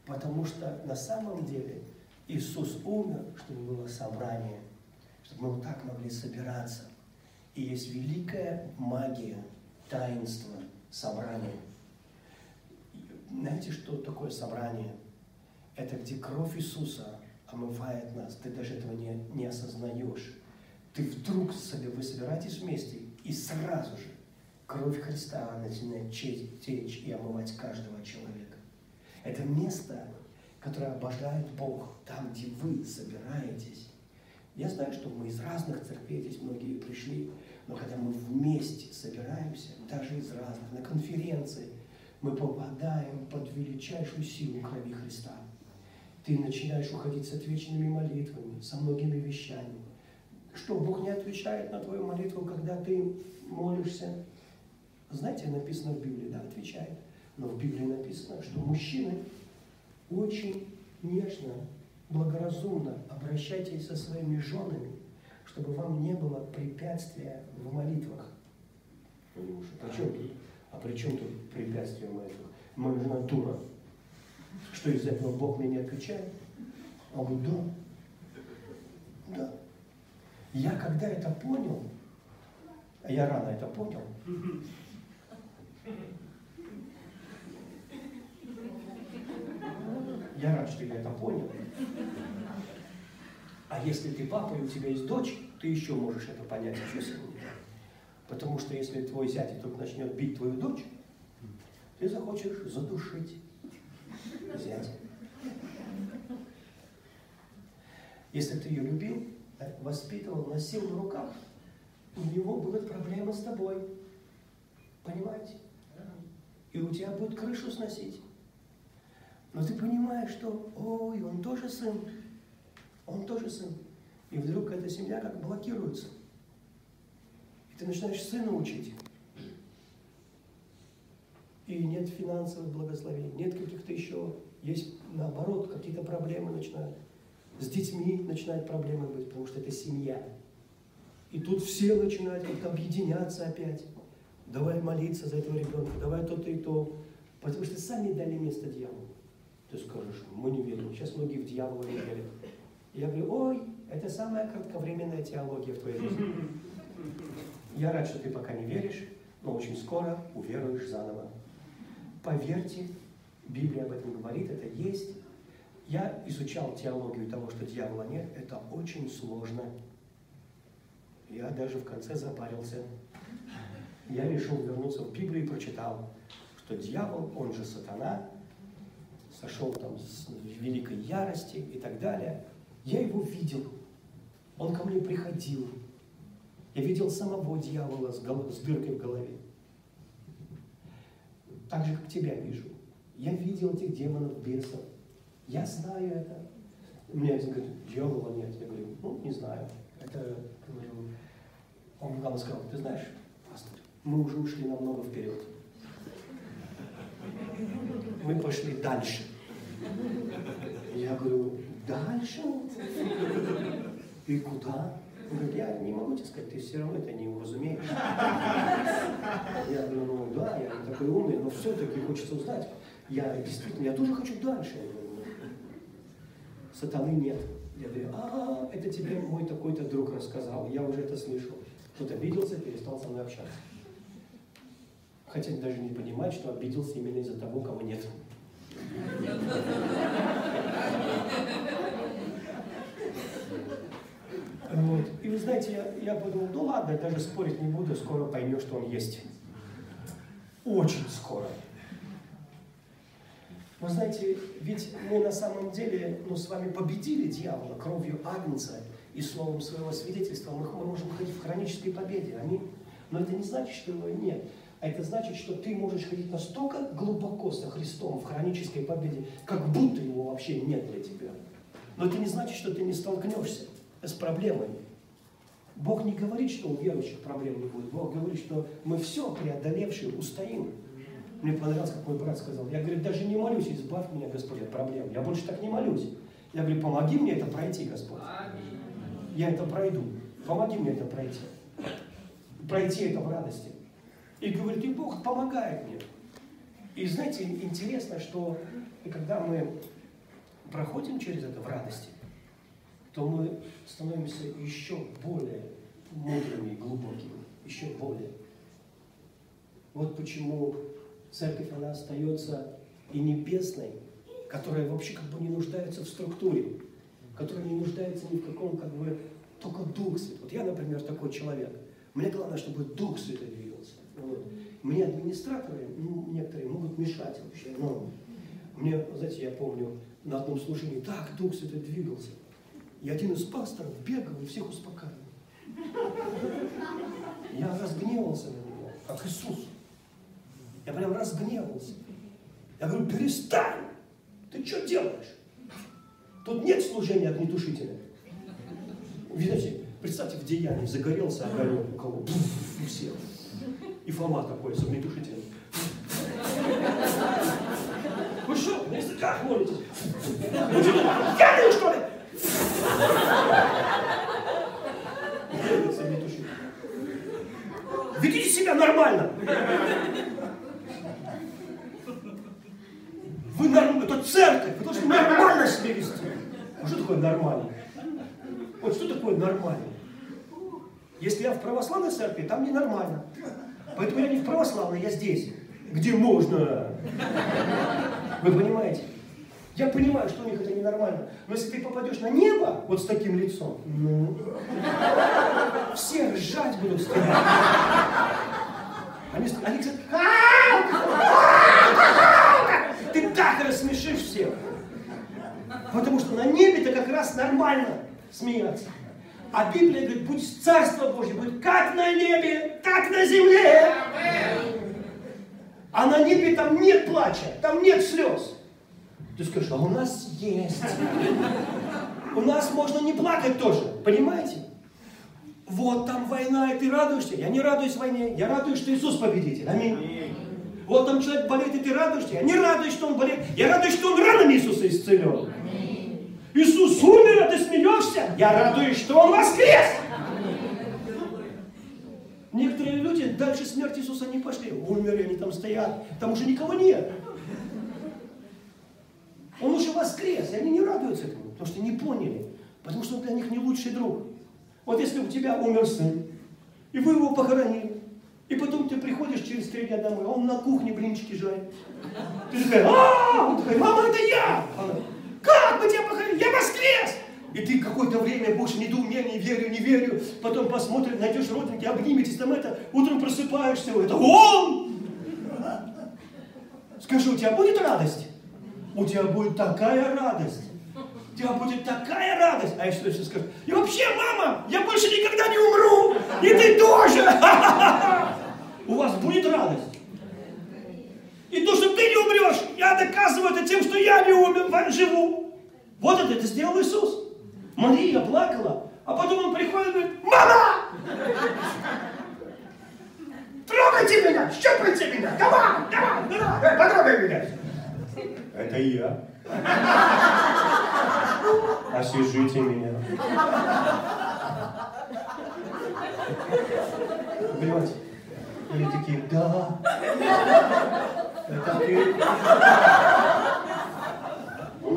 Потому что на самом деле Иисус умер, чтобы было собрание, чтобы мы вот так могли собираться. И есть великая магия, таинство собрания. Знаете, что такое собрание? Это где кровь Иисуса омывает нас. Ты даже этого не, не осознаешь. Ты вдруг, вы собираетесь вместе, и сразу же кровь Христа начинает течь и омывать каждого человека. Это место, которое обожает Бог, там, где вы собираетесь. Я знаю, что мы из разных церквей, здесь многие пришли, но когда мы вместе собираемся, даже из разных, на конференции, мы попадаем под величайшую силу крови Христа. Ты начинаешь уходить с отвеченными молитвами, со многими вещами. Что, Бог не отвечает на твою молитву, когда ты молишься? Знаете, написано в Библии, да, отвечает. Но в Библии написано, что мужчины очень нежно, благоразумно обращайтесь со своими женами, чтобы вам не было препятствия в молитвах. А чем тут? А при чем тут препятствие в молитвах? Моя жена дура. Что из этого Бог мне не отвечает? Он говорит, да. Да. Я когда это понял, а я рано это понял, я рад, что я это понял. А если ты папа и у тебя есть дочь, ты еще можешь это понять еще сильнее. Потому что если твой зять вдруг начнет бить твою дочь, ты захочешь задушить зятя. Если ты ее любил, воспитывал, носил на руках, у него будут проблемы с тобой. Понимаете? И у тебя будет крышу сносить. Но ты понимаешь, что, ой, он тоже сын, он тоже сын. И вдруг эта семья как блокируется. И ты начинаешь сына учить. И нет финансовых благословений, нет каких-то еще, есть наоборот, какие-то проблемы начинают. С детьми начинают проблемы быть, потому что это семья. И тут все начинают как объединяться опять. Давай молиться за этого ребенка, давай то-то и то. Потому что сами дали место дьяволу. Ты скажешь, мы не верим. Сейчас многие в дьявола не верят. Я говорю, ой, это самая кратковременная теология в твоей жизни. Я рад, что ты пока не веришь, но очень скоро уверуешь заново. Поверьте, Библия об этом говорит, это есть. Я изучал теологию того, что дьявола нет, это очень сложно. Я даже в конце запарился. Я решил вернуться в Библию и прочитал, что дьявол, он же сатана, сошел там с великой ярости и так далее. Я его видел. Он ко мне приходил. Я видел самого дьявола с, гол... с дыркой в голове. Так же, как тебя вижу. Я видел этих демонов, бесов. Я знаю это. Мне один говорит, дьявола нет. Я говорю, ну, не знаю. Это, говорю, он главное сказал, ты знаешь, пастор, мы уже ушли намного вперед. Мы пошли дальше. Я говорю, дальше? И куда? Говорит, я не могу тебе сказать, ты все равно это не уразумеешь. Я говорю, ну да, я такой умный, но все-таки хочется узнать. Я действительно, я тоже хочу дальше. «Ну, Сатаны нет. Я говорю, а, это тебе мой такой-то друг рассказал, я уже это слышал. Кто-то обиделся, перестал со мной общаться. Хотя даже не понимать, что обиделся именно из-за того, кого нет. Вот. И вы знаете, я, я подумал, ну ладно, даже спорить не буду, скоро поймешь, что он есть. Очень скоро. Вы знаете, ведь мы на самом деле ну, с вами победили дьявола кровью Агнца и словом своего свидетельства. Мы можем ходить в хронической победе. Аминь. Но это не значит, что его нет. А это значит, что ты можешь ходить настолько глубоко со Христом в хронической победе, как будто его вообще нет для тебя. Но это не значит, что ты не столкнешься с проблемами. Бог не говорит, что у верующих проблем не будет. Бог говорит, что мы все преодолевшие устоим. Мне понравилось, как мой брат сказал. Я, говорю, даже не молюсь, избавь меня, Господь, от проблем. Я больше так не молюсь. Я говорю, помоги мне это пройти, Господь. Я это пройду. Помоги мне это пройти. Пройти это в радости. И говорит, и Бог помогает мне. И знаете, интересно, что когда мы проходим через это в радости, то мы становимся еще более мудрыми и глубокими, еще более. Вот почему церковь, она остается и небесной, которая вообще как бы не нуждается в структуре, которая не нуждается ни в каком как бы только Дух Святой. Вот я, например, такой человек. Мне главное, чтобы Дух Святой. Мне администраторы, ну, некоторые могут мешать вообще. Но мне, знаете, я помню, на одном служении так Дух Святой двигался. И один из пасторов бегал и всех успокаивал. Я разгневался на него, как Иисус. Я прям разгневался. Я говорю, перестань! Ты что делаешь? Тут нет служения огнетушителя. Видите, представьте, в деянии загорелся огонек у кого? У всех. И Фома такой с огнетушителем. Вы что, на языках молитесь? Вы что, пьяные, что ли? Ведите себя нормально. Вы нормально, это церковь, вы должны нормально себя вести. А что такое нормально? Вот что такое нормально? Если я в православной церкви, там ненормально. Поэтому я не в православной, я здесь, где можно. Вы понимаете? Я понимаю, что у них это ненормально. Но если ты попадешь на небо вот с таким лицом, ну, все ржать будут с. Они, они говорят, ты так рассмешишь всех. Потому что на небе-то как раз нормально смеяться. А Библия говорит, будь Царство Божье, будет как на небе, так на земле. А на небе там нет плача, там нет слез. Ты скажешь, а у нас есть. У нас можно не плакать тоже, понимаете? Вот там война, и ты радуешься. Я не радуюсь войне, я радуюсь, что Иисус победитель. Аминь. Вот там человек болеет, и ты радуешься. Я не радуюсь, что он болеет. Я радуюсь, что он ранами Иисуса исцелен. Иисус умер, а ты смеешься. Я радуюсь, что он воскрес. Некоторые люди дальше смерти Иисуса не пошли. Умерли, они там стоят. Там уже никого нет. Он уже воскрес, и они не радуются этому, потому что не поняли, потому что он для них не лучший друг. Вот если у тебя умер сын, и вы его похоронили, и потом ты приходишь через три дня домой, а он на кухне блинчики жарит. Ты такая, а такой, мама, это я! Она, как мы тебя похоронили? Я воскрес! И ты какое-то время будешь в недоумении, верю, не верю, потом посмотришь, найдешь родственники, обниметесь, там это, утром просыпаешься, это он! Скажи, у тебя будет радость? у тебя будет такая радость. У тебя будет такая радость. А если ты скажешь, и вообще, мама, я больше никогда не умру, и ты тоже. У вас будет радость. И то, что ты не умрешь, я доказываю это тем, что я не умер, живу. Вот это, это сделал Иисус. Мария плакала, а потом он приходит и говорит, мама! Трогайте меня, щупайте меня, давай, давай, давай, потрогай меня. Это я. Освежите меня. Понимаете? Они такие, да, это ты.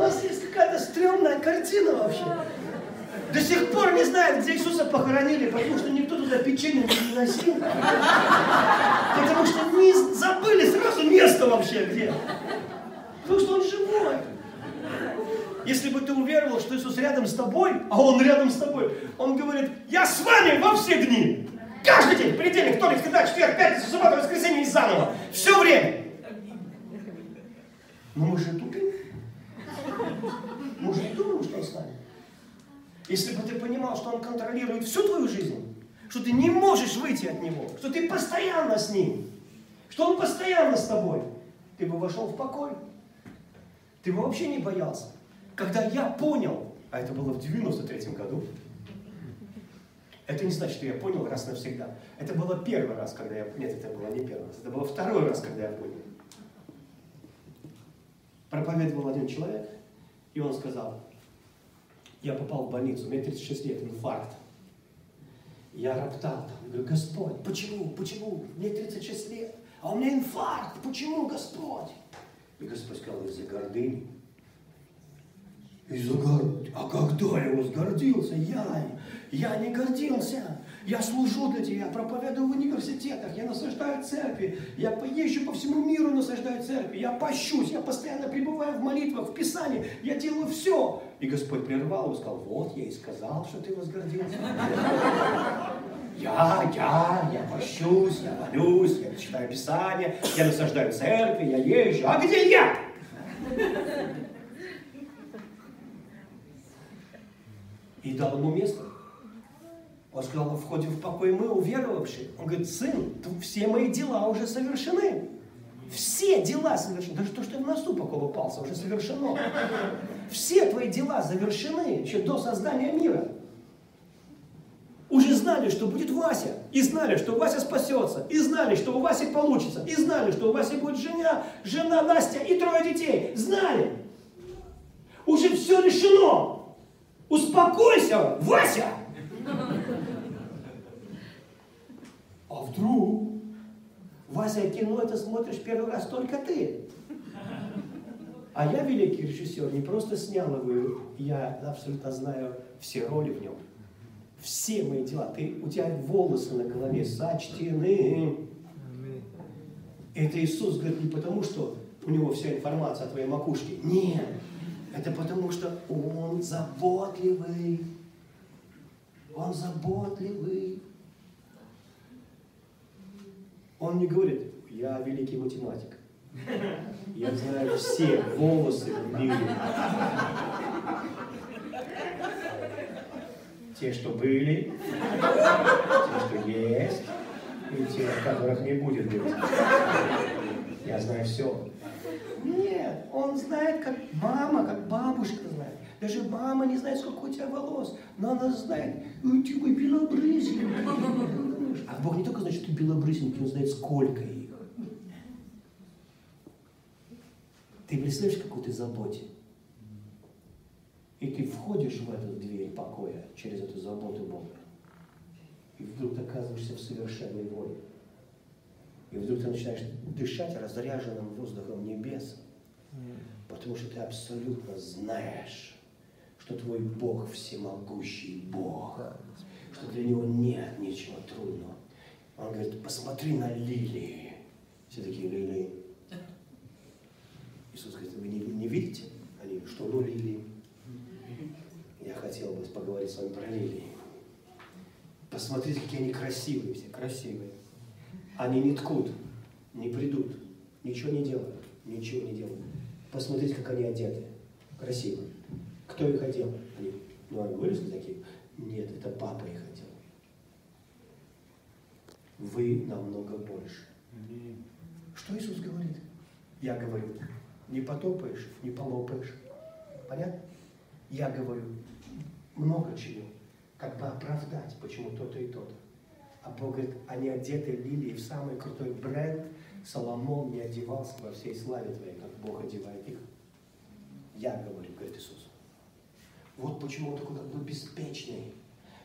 Нас есть какая-то стрёмная картина вообще. До сих пор не знают, где Иисуса похоронили, потому что никто туда печенье не носил. Потому что не забыли сразу место вообще где. Потому что он живой. Если бы ты уверовал, что Иисус рядом с тобой, а Он рядом с тобой, Он говорит, я с вами во все дни. Каждый день, понедельник, вторник, среда, четверг, пятница, суббота, воскресенье и заново. Все время. Но мы же тупим. Мы же не думаем, что Он с нами. Если бы ты понимал, что Он контролирует всю твою жизнь, что ты не можешь выйти от Него, что ты постоянно с Ним, что Он постоянно с тобой, ты бы вошел в покой. Ты бы вообще не боялся. Когда я понял, а это было в 93 году, это не значит, что я понял раз навсегда. Это было первый раз, когда я... Нет, это было не первый раз. Это было второй раз, когда я понял. Проповедовал один человек, и он сказал, я попал в больницу, мне 36 лет, инфаркт. Я роптал там, говорю, Господь, почему, почему, мне 36 лет, а у меня инфаркт, почему, Господь? И Господь сказал, из-за гордыни. Из-за гордыни. А когда я возгордился? Я, я не гордился. Я служу для тебя, проповедую в университетах, я наслаждаю церкви, я езжу по всему миру, наслаждаю церкви, я пощусь, я постоянно пребываю в молитвах, в Писании, я делаю все. И Господь прервал и сказал, вот я и сказал, что ты возгордился. Я, я, я пощусь, я молюсь, я читаю Писание, я наслаждаю церкви, я езжу. А где я? И дал ему место. Он сказал, входим в покой мы, уверовавшие. Он говорит, сын, все мои дела уже совершены. Все дела совершены. Даже то, что в носу поколупался, уже совершено. Все твои дела завершены еще до создания мира. Уже знали, что будет Вася. И знали, что Вася спасется. И знали, что у Васи получится. И знали, что у Васи будет жена, жена Настя и трое детей. Знали. Уже все решено. Успокойся, Вася! А вдруг, Вася, кино это смотришь первый раз только ты. А я великий режиссер, не просто снял его, я абсолютно знаю все роли в нем. Все мои дела. Ты, у тебя волосы на голове сочтены. Это Иисус говорит не потому, что у него вся информация о твоей макушке. Нет. Это потому, что Он заботливый. Он заботливый. Он не говорит, я великий математик. Я знаю все волосы в мире. Те, что были, те, что есть, и те, которых не будет быть. Я знаю все. Нет, он знает, как мама, как бабушка знает. Даже мама не знает, сколько у тебя волос, но она знает, у тебя белобрысенький. А Бог не только знает, что ты белобрысенький, Он знает, сколько их. Ты представляешь, какой ты заботе? И ты входишь в эту дверь покоя через эту заботу Бога. И вдруг оказываешься в совершенной воле. И вдруг ты начинаешь дышать разряженным воздухом небес, потому что ты абсолютно знаешь, что твой Бог всемогущий Бог, что для Него нет ничего трудного. Он говорит, посмотри на лилии. Все такие лилии. Иисус говорит, вы не, не видите? Они, что ну лилии? Я хотел бы поговорить с вами про лилии. Посмотрите, какие они красивые все, красивые. Они не ткут, не придут, ничего не делают, ничего не делают. Посмотрите, как они одеты. Красиво. Кто их одел? Они, ну, они выросли такие? Нет, это папа их. Вы намного больше. Что Иисус говорит? Я говорю, не потопаешь, не полопаешь. Понятно? Я говорю много чего, как бы оправдать, почему то-то и то-то. А Бог говорит, они одеты лилии в самый крутой бренд. Соломон не одевался во всей славе твоей, как Бог одевает их. Я говорю, говорит Иисус. Вот почему он такой как бы беспечный.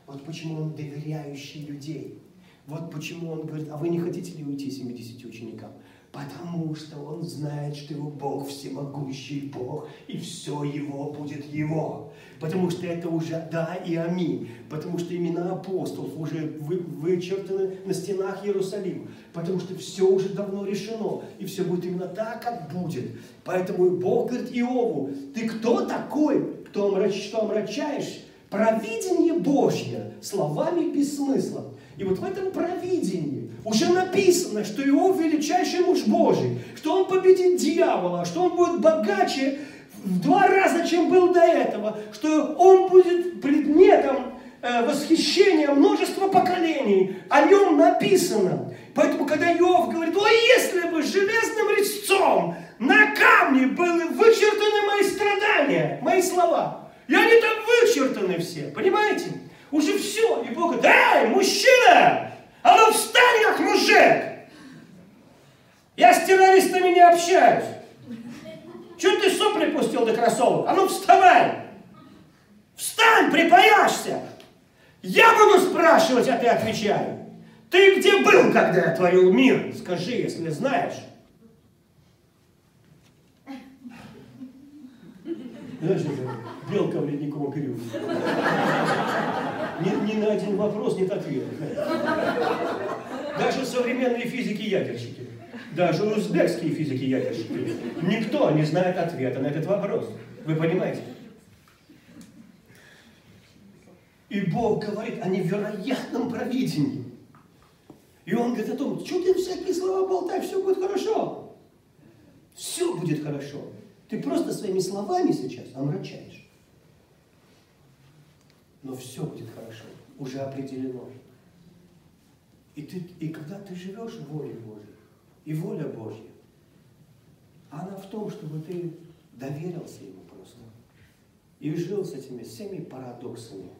Вот почему он доверяющий людей. Вот почему он говорит, а вы не хотите ли уйти 70 ученикам? Потому что он знает, что его Бог всемогущий Бог, и все его будет его. Потому что это уже да и аминь. Потому что имена апостолов уже вы, вычертаны на стенах Иерусалима. Потому что все уже давно решено. И все будет именно так, как будет. Поэтому Бог говорит Иову, ты кто такой, кто омрач, что омрачаешь провидение Божье словами без смысла? И вот в этом провидении уже написано, что Иов величайший муж Божий, что он победит дьявола, что он будет богаче в два раза, чем был до этого, что он будет предметом э, восхищения множества поколений. О нем написано. Поэтому, когда Иов говорит, о, если бы железным резцом на камне были вычертаны мои страдания, мои слова, и они там вычертаны все, понимаете? Уже все. И Бог говорит, эй, мужчина, а ну встань как мужик. Я с террористами не общаюсь. Чего ты сопли пустил до кроссовок? А ну вставай. Встань, припаяшься. Я буду спрашивать, а ты отвечай. Ты где был, когда я творил мир? Скажи, если знаешь. Знаешь, белка в ледниковом периоде. Ни, ни на один вопрос нет ответа. Даже современные физики-ядерщики, даже узбекские физики-ядерщики, никто не знает ответа на этот вопрос. Вы понимаете? И Бог говорит о невероятном провидении. И он говорит о том, что ты всякие слова болтай, все будет хорошо. Все будет хорошо. Ты просто своими словами сейчас омрачаешь но все будет хорошо, уже определено. И, ты, и когда ты живешь в воле Божьей, и воля Божья, она в том, чтобы ты доверился Ему просто. И жил с этими всеми парадоксами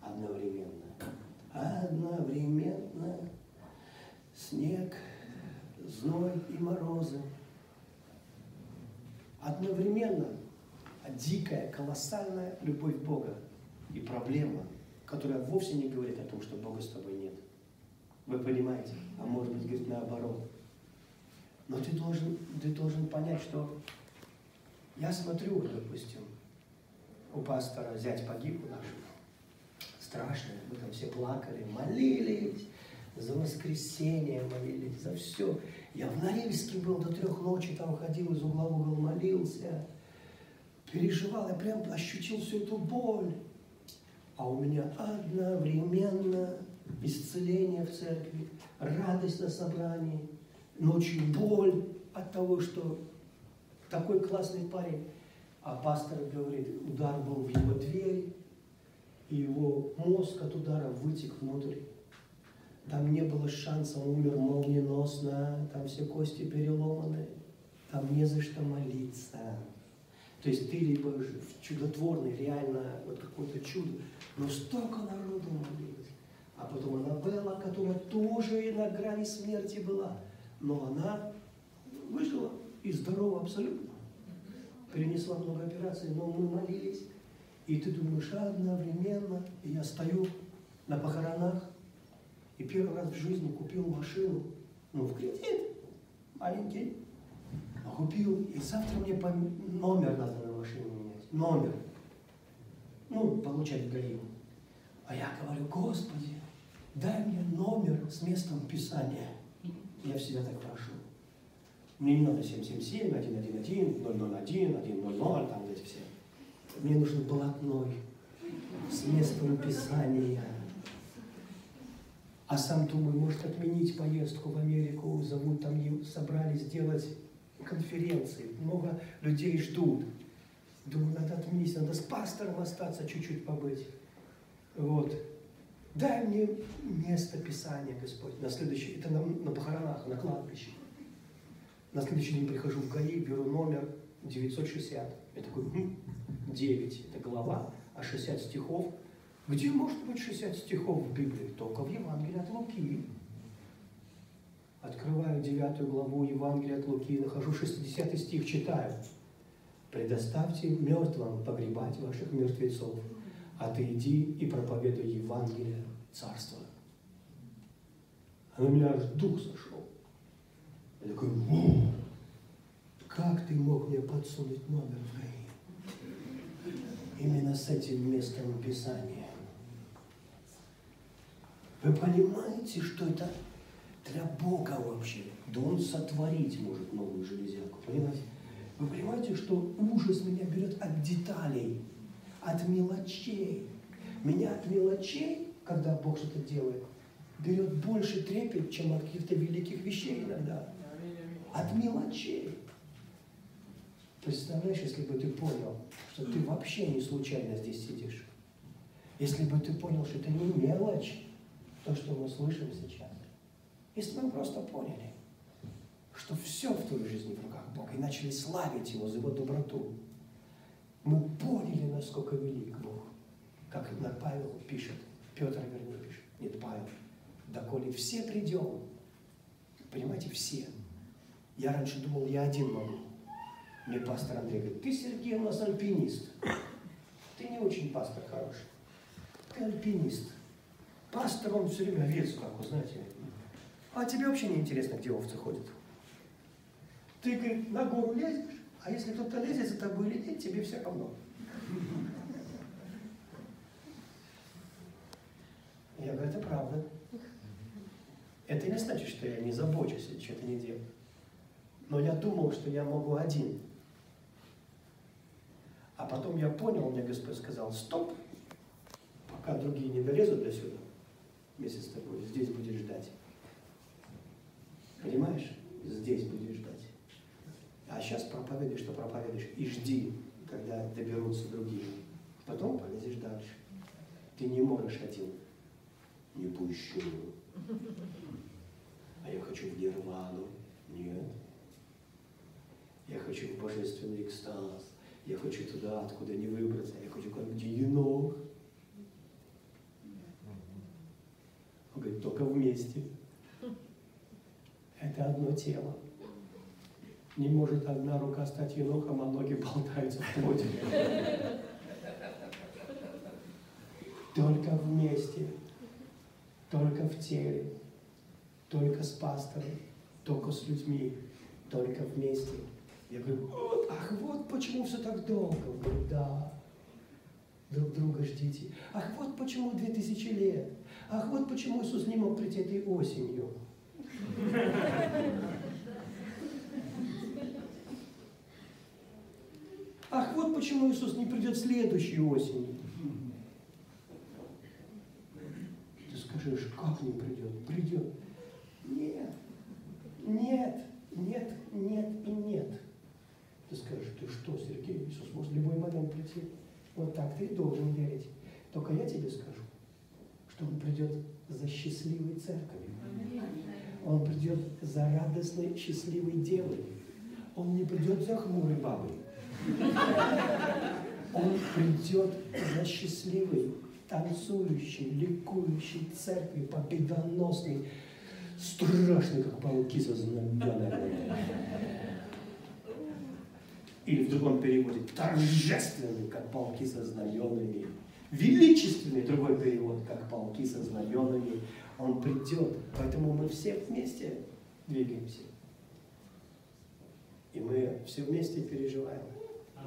одновременно. Одновременно снег, зной и морозы. Одновременно дикая, колоссальная любовь Бога и проблема, которая вовсе не говорит о том, что Бога с тобой нет. Вы понимаете? А может быть, говорит наоборот. Но ты должен, ты должен понять, что я смотрю, допустим, у пастора зять погиб у нашего. Страшно, мы там все плакали, молились, за воскресенье молились, за все. Я в Норильске был до трех ночи, там ходил из угла в угол, молился, переживал, я прям ощутил всю эту боль а у меня одновременно исцеление в церкви, радость на собрании, ночью боль от того, что такой классный парень. А пастор говорит, удар был в его дверь, и его мозг от удара вытек внутрь. Там не было шанса, он умер молниеносно, там все кости переломаны, там не за что молиться. То есть ты либо чудотворный, реально вот какое-то чудо, но столько народу молилось. А потом Аннабелла, которая тоже и на грани смерти была, но она выжила и здорова абсолютно. Перенесла много операций, но мы молились. И ты думаешь, одновременно, я стою на похоронах, и первый раз в жизни купил машину, ну, в кредит, маленький, купил, и завтра мне номер надо на машине менять, номер ну, получать ГАИ. А я говорю, Господи, дай мне номер с местом Писания. Я всегда так прошу. Мне не надо 777, 111, 001, 100, там эти все. Мне нужен блатной с местом Писания. А сам думаю, может отменить поездку в Америку, зовут там, собрались сделать конференции, много людей ждут. Думаю, надо отменить, надо с пастором остаться, чуть-чуть побыть. Вот. Дай мне место Писания, Господь. На следующий, это на, на похоронах, на кладбище. На следующий день прихожу в ГАИ, беру номер 960. Я такой, хм, 9, это глава, а 60 стихов. Где может быть 60 стихов в Библии? Только в Евангелии от Луки. Открываю 9 главу Евангелия от Луки, нахожу 60 стих, читаю. «Предоставьте мертвым погребать ваших мертвецов, а ты иди и проповедуй Евангелие Царства». А на меня аж дух сошел. Я такой, как ты мог мне подсунуть номер в ГАИ? Именно с этим местом Писания. Вы понимаете, что это для Бога вообще? Да Он сотворить может новую железяку, понимаете? Вы понимаете, что ужас меня берет от деталей, от мелочей. Меня от мелочей, когда Бог что-то делает, берет больше трепет, чем от каких-то великих вещей иногда. От мелочей. Представляешь, если бы ты понял, что ты вообще не случайно здесь сидишь. Если бы ты понял, что это не мелочь, то, что мы слышим сейчас. Если мы просто поняли, что все в твоей жизни в руках Бога, и начали славить Его за Его доброту, мы поняли, насколько велик Бог. Как Павел пишет, Петр, вернее, пишет, нет, Павел, доколе все придем, понимаете, все. Я раньше думал, я один могу. Мне пастор Андрей говорит, ты, Сергей, у нас альпинист. Ты не очень пастор хороший. Ты альпинист. Пастор, он все время овец, как вы знаете. А тебе вообще не интересно, где овцы ходят. Ты, говорит, на гору лезешь, а если кто-то лезет за тобой нет, тебе все равно. Я говорю, это правда. Это не значит, что я не забочусь или что-то не делаю. Но я думал, что я могу один. А потом я понял, мне Господь сказал, стоп, пока другие не долезут до сюда, вместе с тобой, здесь будешь ждать. Понимаешь? Здесь будешь ждать. А сейчас проповедуй, что проповедуешь, и жди, когда доберутся другие. Потом полезешь дальше. Ты не можешь один. Не пущу. А я хочу в нирвану. Нет. Я хочу в божественный экстаз. Я хочу туда, откуда не выбраться. Я хочу как где енох. Он говорит, только вместе. Это одно тело. Не может одна рука стать енохом, а ноги болтаются в плоти. Только вместе, только в теле, только с пастором, только с людьми, только вместе. Я говорю, ах, вот почему все так долго. Он говорит, да, друг друга ждите. Ах, вот почему две тысячи лет. Ах, вот почему Иисус не мог прийти этой осенью. Ах, вот почему Иисус не придет следующей осенью. Ты скажешь, как не придет? Придет. Нет, нет, нет, нет и нет. Ты скажешь, ты что, Сергей, Иисус может в любой момент прийти? Вот так ты должен верить. Только я тебе скажу, что Он придет за счастливой церковью. Он придет за радостной, счастливой девой. Он не придет за хмурой бабой. Он придет за счастливой, танцующей, ликующей церкви, победоносной, страшной, как пауки со знаменами. Или в другом переводе торжественный, как пауки со знаменами. Величественный другой перевод, как пауки со знаменами. Он придет, поэтому мы все вместе двигаемся. И мы все вместе переживаем.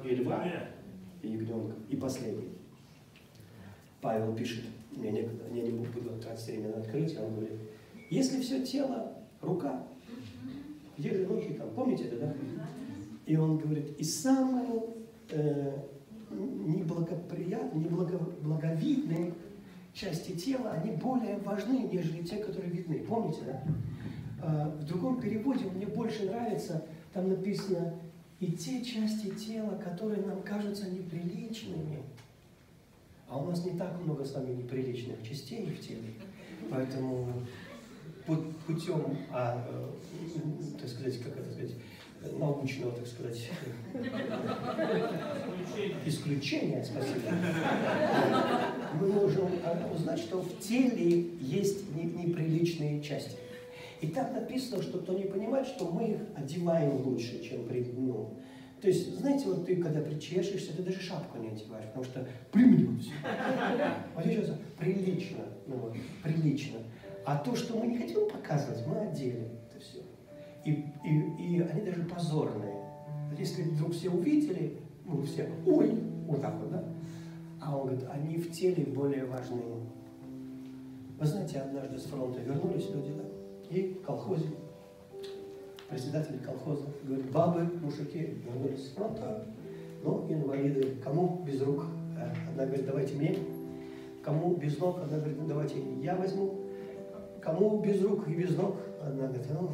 И льва, и ягненка, и последний. Павел пишет, мне некогда, я не буду тратить время на открытие, он говорит, если все тело, рука, где же ноги там, помните это, да? И он говорит, и самые э, неблагоприятные, неблаговидные части тела, они более важны, нежели те, которые видны. Помните, да? А, в другом переводе мне больше нравится, там написано, и те части тела, которые нам кажутся неприличными. А у нас не так много с вами неприличных частей в теле. Поэтому путем, а, э, так сказать, как это сказать, научного, так сказать, исключение, спасибо. Мы можем узнать, что в теле есть неприличные части. И так написано, что кто не понимает, что мы их одеваем лучше, чем при, ну, то есть, знаете, вот ты, когда причешешься, ты даже шапку не одеваешь, потому что примнет все. Вот сейчас прилично, ну, прилично. А то, что мы не хотим показывать, мы одели. И, и, и они даже позорные. Если вдруг все увидели, мы все, ой, вот так вот, да? А он говорит, они в теле более важные. Вы знаете, однажды с фронта вернулись люди, да? И колхозе, председатель колхоза, говорит, бабы, мужики вернулись с фронта, ну, инвалиды, кому без рук? Одна говорит, давайте мне. Кому без ног? Одна говорит, ну, давайте я возьму. Кому без рук и без ног? Одна говорит, ну,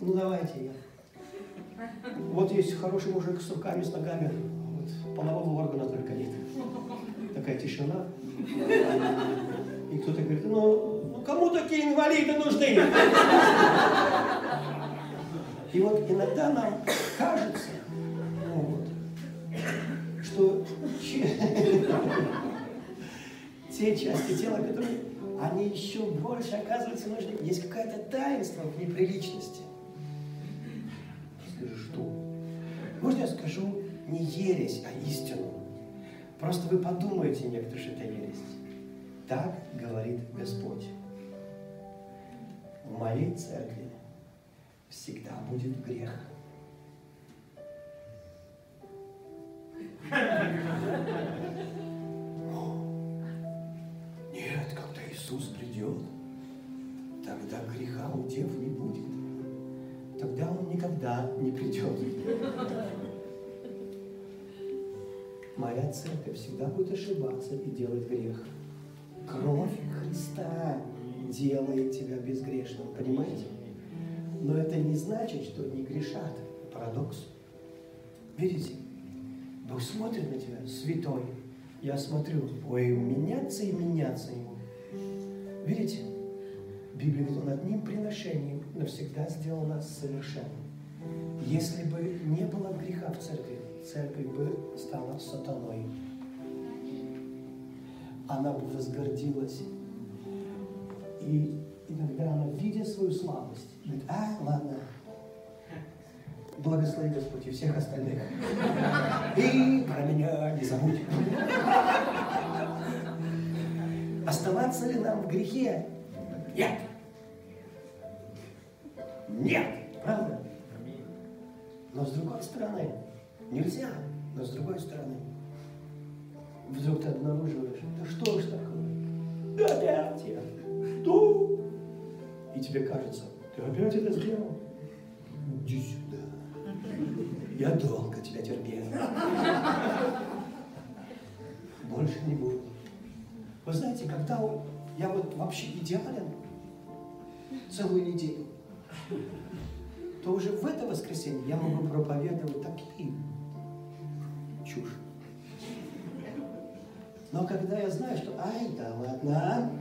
ну давайте я. Вот есть хороший мужик с руками, с ногами, вот, полового органа только нет. Такая тишина. И кто-то говорит, ну, ну кому такие инвалиды нужны? И вот иногда нам кажется, ну, вот, что те части тела, которые они еще больше, оказывается, нужны. Есть какое-то таинство в неприличности. Скажу, что? Можно я скажу не ересь, а истину? Просто вы подумаете некоторые, что это ересь. Так говорит Господь. В моей церкви всегда будет грех. Нет, когда Иисус придет, тогда греха у дев не будет. Никогда не придет. Моя церковь всегда будет ошибаться и делать грех. Кровь Христа делает тебя безгрешным, понимаете? Но это не значит, что не грешат. Парадокс. Видите? Бог смотрит на тебя, святой. Я смотрю, ой, меняться и меняться ему. Видите? Библия говорит, он одним приношением навсегда сделал нас совершенным. Если бы не было греха в церкви, церковь бы стала сатаной. Она бы возгордилась. И иногда она, видя свою слабость, говорит, а, ладно, благослови Господь и всех остальных. И про меня не забудь. Оставаться ли нам в грехе? Нет. Нет. Правда? Но с другой стороны, нельзя, но с другой стороны, вдруг ты обнаруживаешь, да что ж такое? Да опять я. Что? И тебе кажется, ты опять это сделал? Иди сюда. Я долго тебя терпел. Больше не буду. Вы знаете, когда я вот вообще идеален целую неделю, то уже в это воскресенье я могу проповедовать такие чушь. Но когда я знаю, что, ай, да ладно,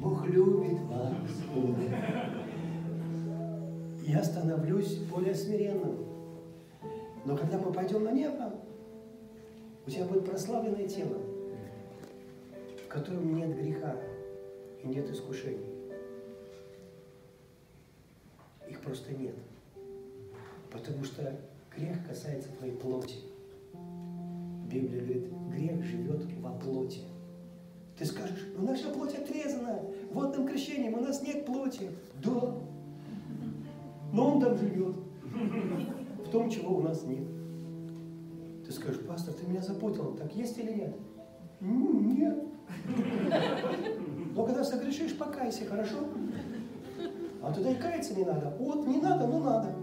Бог любит вас, я становлюсь более смиренным. Но когда мы пойдем на небо, у тебя будет прославленное тело, в котором нет греха и нет искушений. Их просто нет. Потому что грех касается твоей плоти. Библия говорит, грех живет во плоти. Ты скажешь, ну наша плоть отрезана водным крещением, у нас нет плоти. Да, но он там живет. В том, чего у нас нет. Ты скажешь, пастор, ты меня запутал. Так есть или нет? Нет. Но когда согрешишь, покайся, хорошо? А туда и каяться не надо. Вот, не надо, но надо.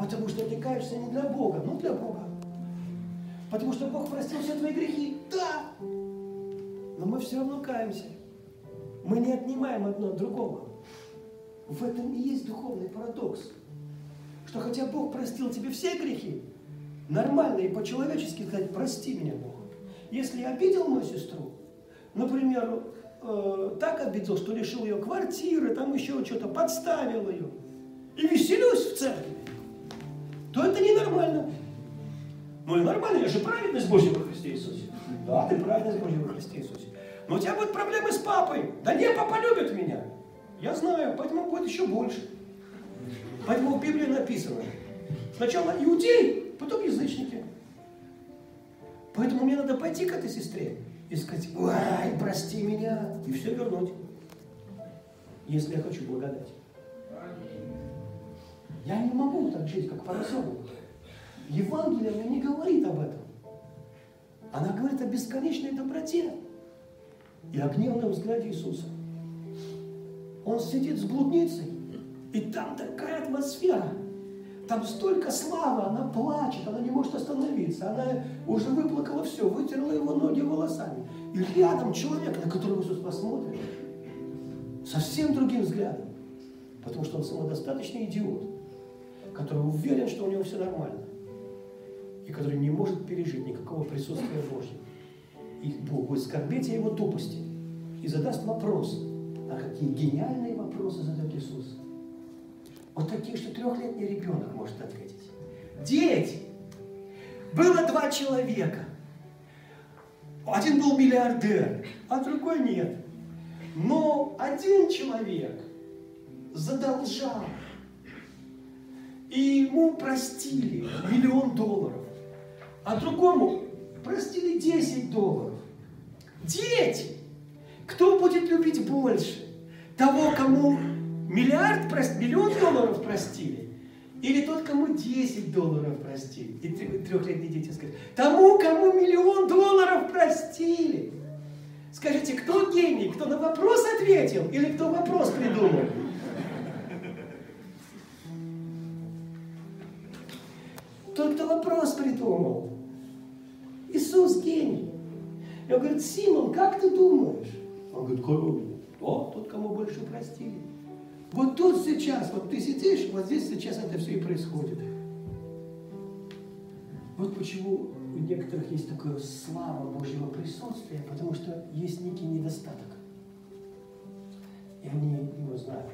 Потому что ты каешься не для Бога, но для Бога. Потому что Бог простил все твои грехи. Да! Но мы все равно каемся. Мы не отнимаем одно от другого. В этом и есть духовный парадокс. Что хотя Бог простил тебе все грехи, нормально и по-человечески сказать, прости меня, Бог. Если я обидел мою сестру, например, э, так обидел, что лишил ее квартиры, там еще что-то, подставил ее, и веселюсь в церкви, то это ненормально. Ну и нормально, я же праведность Божья во Христе Иисусе. Да, ты праведность Божья во Христе Иисусе. Но у тебя будут проблемы с папой. Да не, папа любит меня. Я знаю, поэтому будет еще больше. Поэтому в Библии написано, сначала иудеи, потом язычники. Поэтому мне надо пойти к этой сестре и сказать, ай, прости меня, и все вернуть, если я хочу благодать. Я не могу так жить, как Парасову. Евангелие мне не говорит об этом. Она говорит о бесконечной доброте и о гневном взгляде Иисуса. Он сидит с блудницей, и там такая атмосфера. Там столько славы, она плачет, она не может остановиться. Она уже выплакала все, вытерла его ноги волосами. И рядом человек, на которого Иисус посмотрит, совсем другим взглядом. Потому что он самодостаточный идиот, который уверен, что у него все нормально. И который не может пережить никакого присутствия Божьего. И Бог будет скорбеть о его тупости. И задаст вопрос. А какие гениальные вопросы задает Иисус. Вот такие, что трехлетний ребенок может ответить. Дети! Было два человека. Один был миллиардер, а другой нет. Но один человек задолжал. И ему простили миллион долларов. А другому простили 10 долларов. Дети! Кто будет любить больше? Того, кому миллиард, миллион долларов простили? Или тот, кому 10 долларов простили? И трехлетние дети скажут, тому, кому миллион долларов простили. Скажите, кто гений, кто на вопрос ответил или кто вопрос придумал? Тот, кто вопрос придумал. Иисус гений. Я говорю, Симон, как ты думаешь? Он говорит, кто? О, тот, кому больше простили. Вот тут сейчас, вот ты сидишь, вот здесь сейчас это все и происходит. Вот почему у некоторых есть такое слава Божьего присутствия, потому что есть некий недостаток. И они его знают.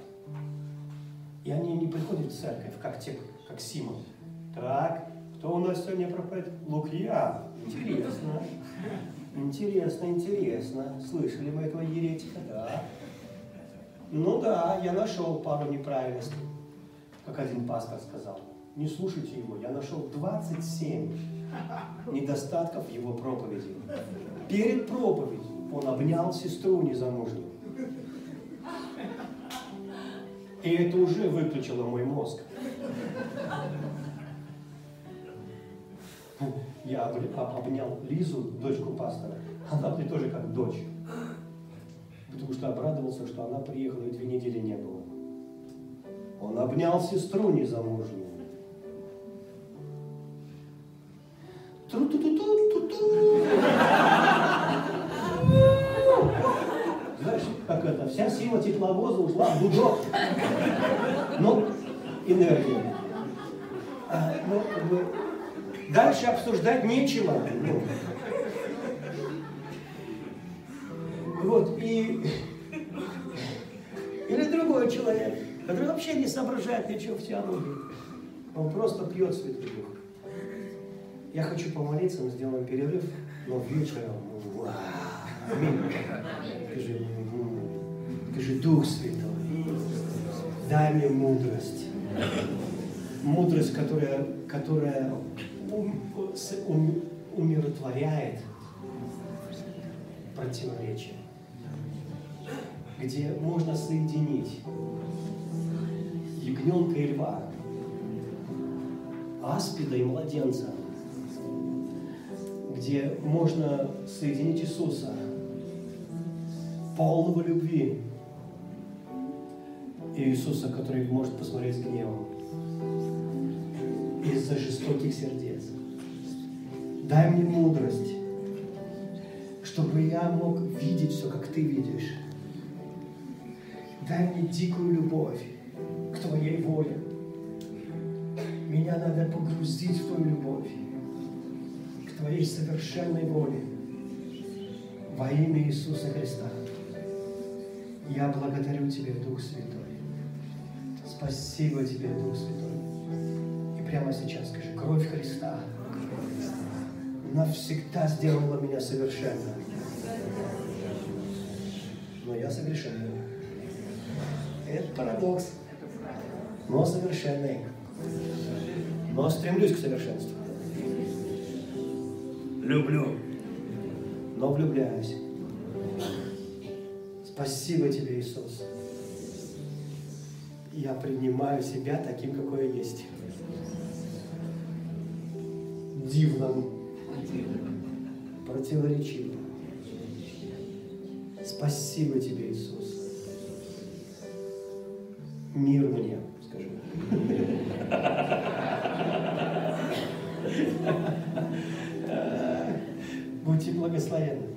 И они не приходят в церковь, как те, как Симон. Так, кто у нас сегодня проходит? Лукья. Интересно. Интересно, интересно. Слышали мы этого еретика? Да. Ну да, я нашел пару неправильностей, как один пастор сказал. Не слушайте его, я нашел 27 недостатков его проповеди. Перед проповедью он обнял сестру незамужнюю. И это уже выключило мой мозг. Я обнял Лизу, дочку пастора. Она мне тоже как дочь потому что обрадовался, что она приехала и две недели не было. Он обнял сестру незамужнюю. Знаешь, как это, вся сила тепловоза ушла в гудок. Ну, энергия. А, ну, дальше обсуждать нечего. Вот, и... Или другой человек, который вообще не соображает ничего в теологии. Он просто пьет Святой Дух. Я хочу помолиться, мы сделаем перерыв, но вечером, аминь. Скажи, скажи, Дух Святой, дай мне мудрость. Мудрость, которая, которая ум, ум, умиротворяет противоречия где можно соединить ягненка и льва, аспида и младенца, где можно соединить Иисуса, полного любви, и Иисуса, который может посмотреть с гневом из-за жестоких сердец. Дай мне мудрость, чтобы я мог видеть все, как ты видишь Дай мне дикую любовь к Твоей воле. Меня надо погрузить в Твою любовь, к Твоей совершенной воле. Во имя Иисуса Христа. Я благодарю Тебя, Дух Святой. Спасибо Тебе, Дух Святой. Прямо сейчас скажи, кровь Христа, кровь Христа навсегда сделала меня совершенным. Но я совершенный. Это парадокс. Но совершенный. Но стремлюсь к совершенству. Люблю. Но влюбляюсь. Спасибо тебе, Иисус. Я принимаю себя таким, какой я есть. Дивным. Противоречивым. Спасибо тебе, Иисус. Мир мне, скажи. Будьте благословенны.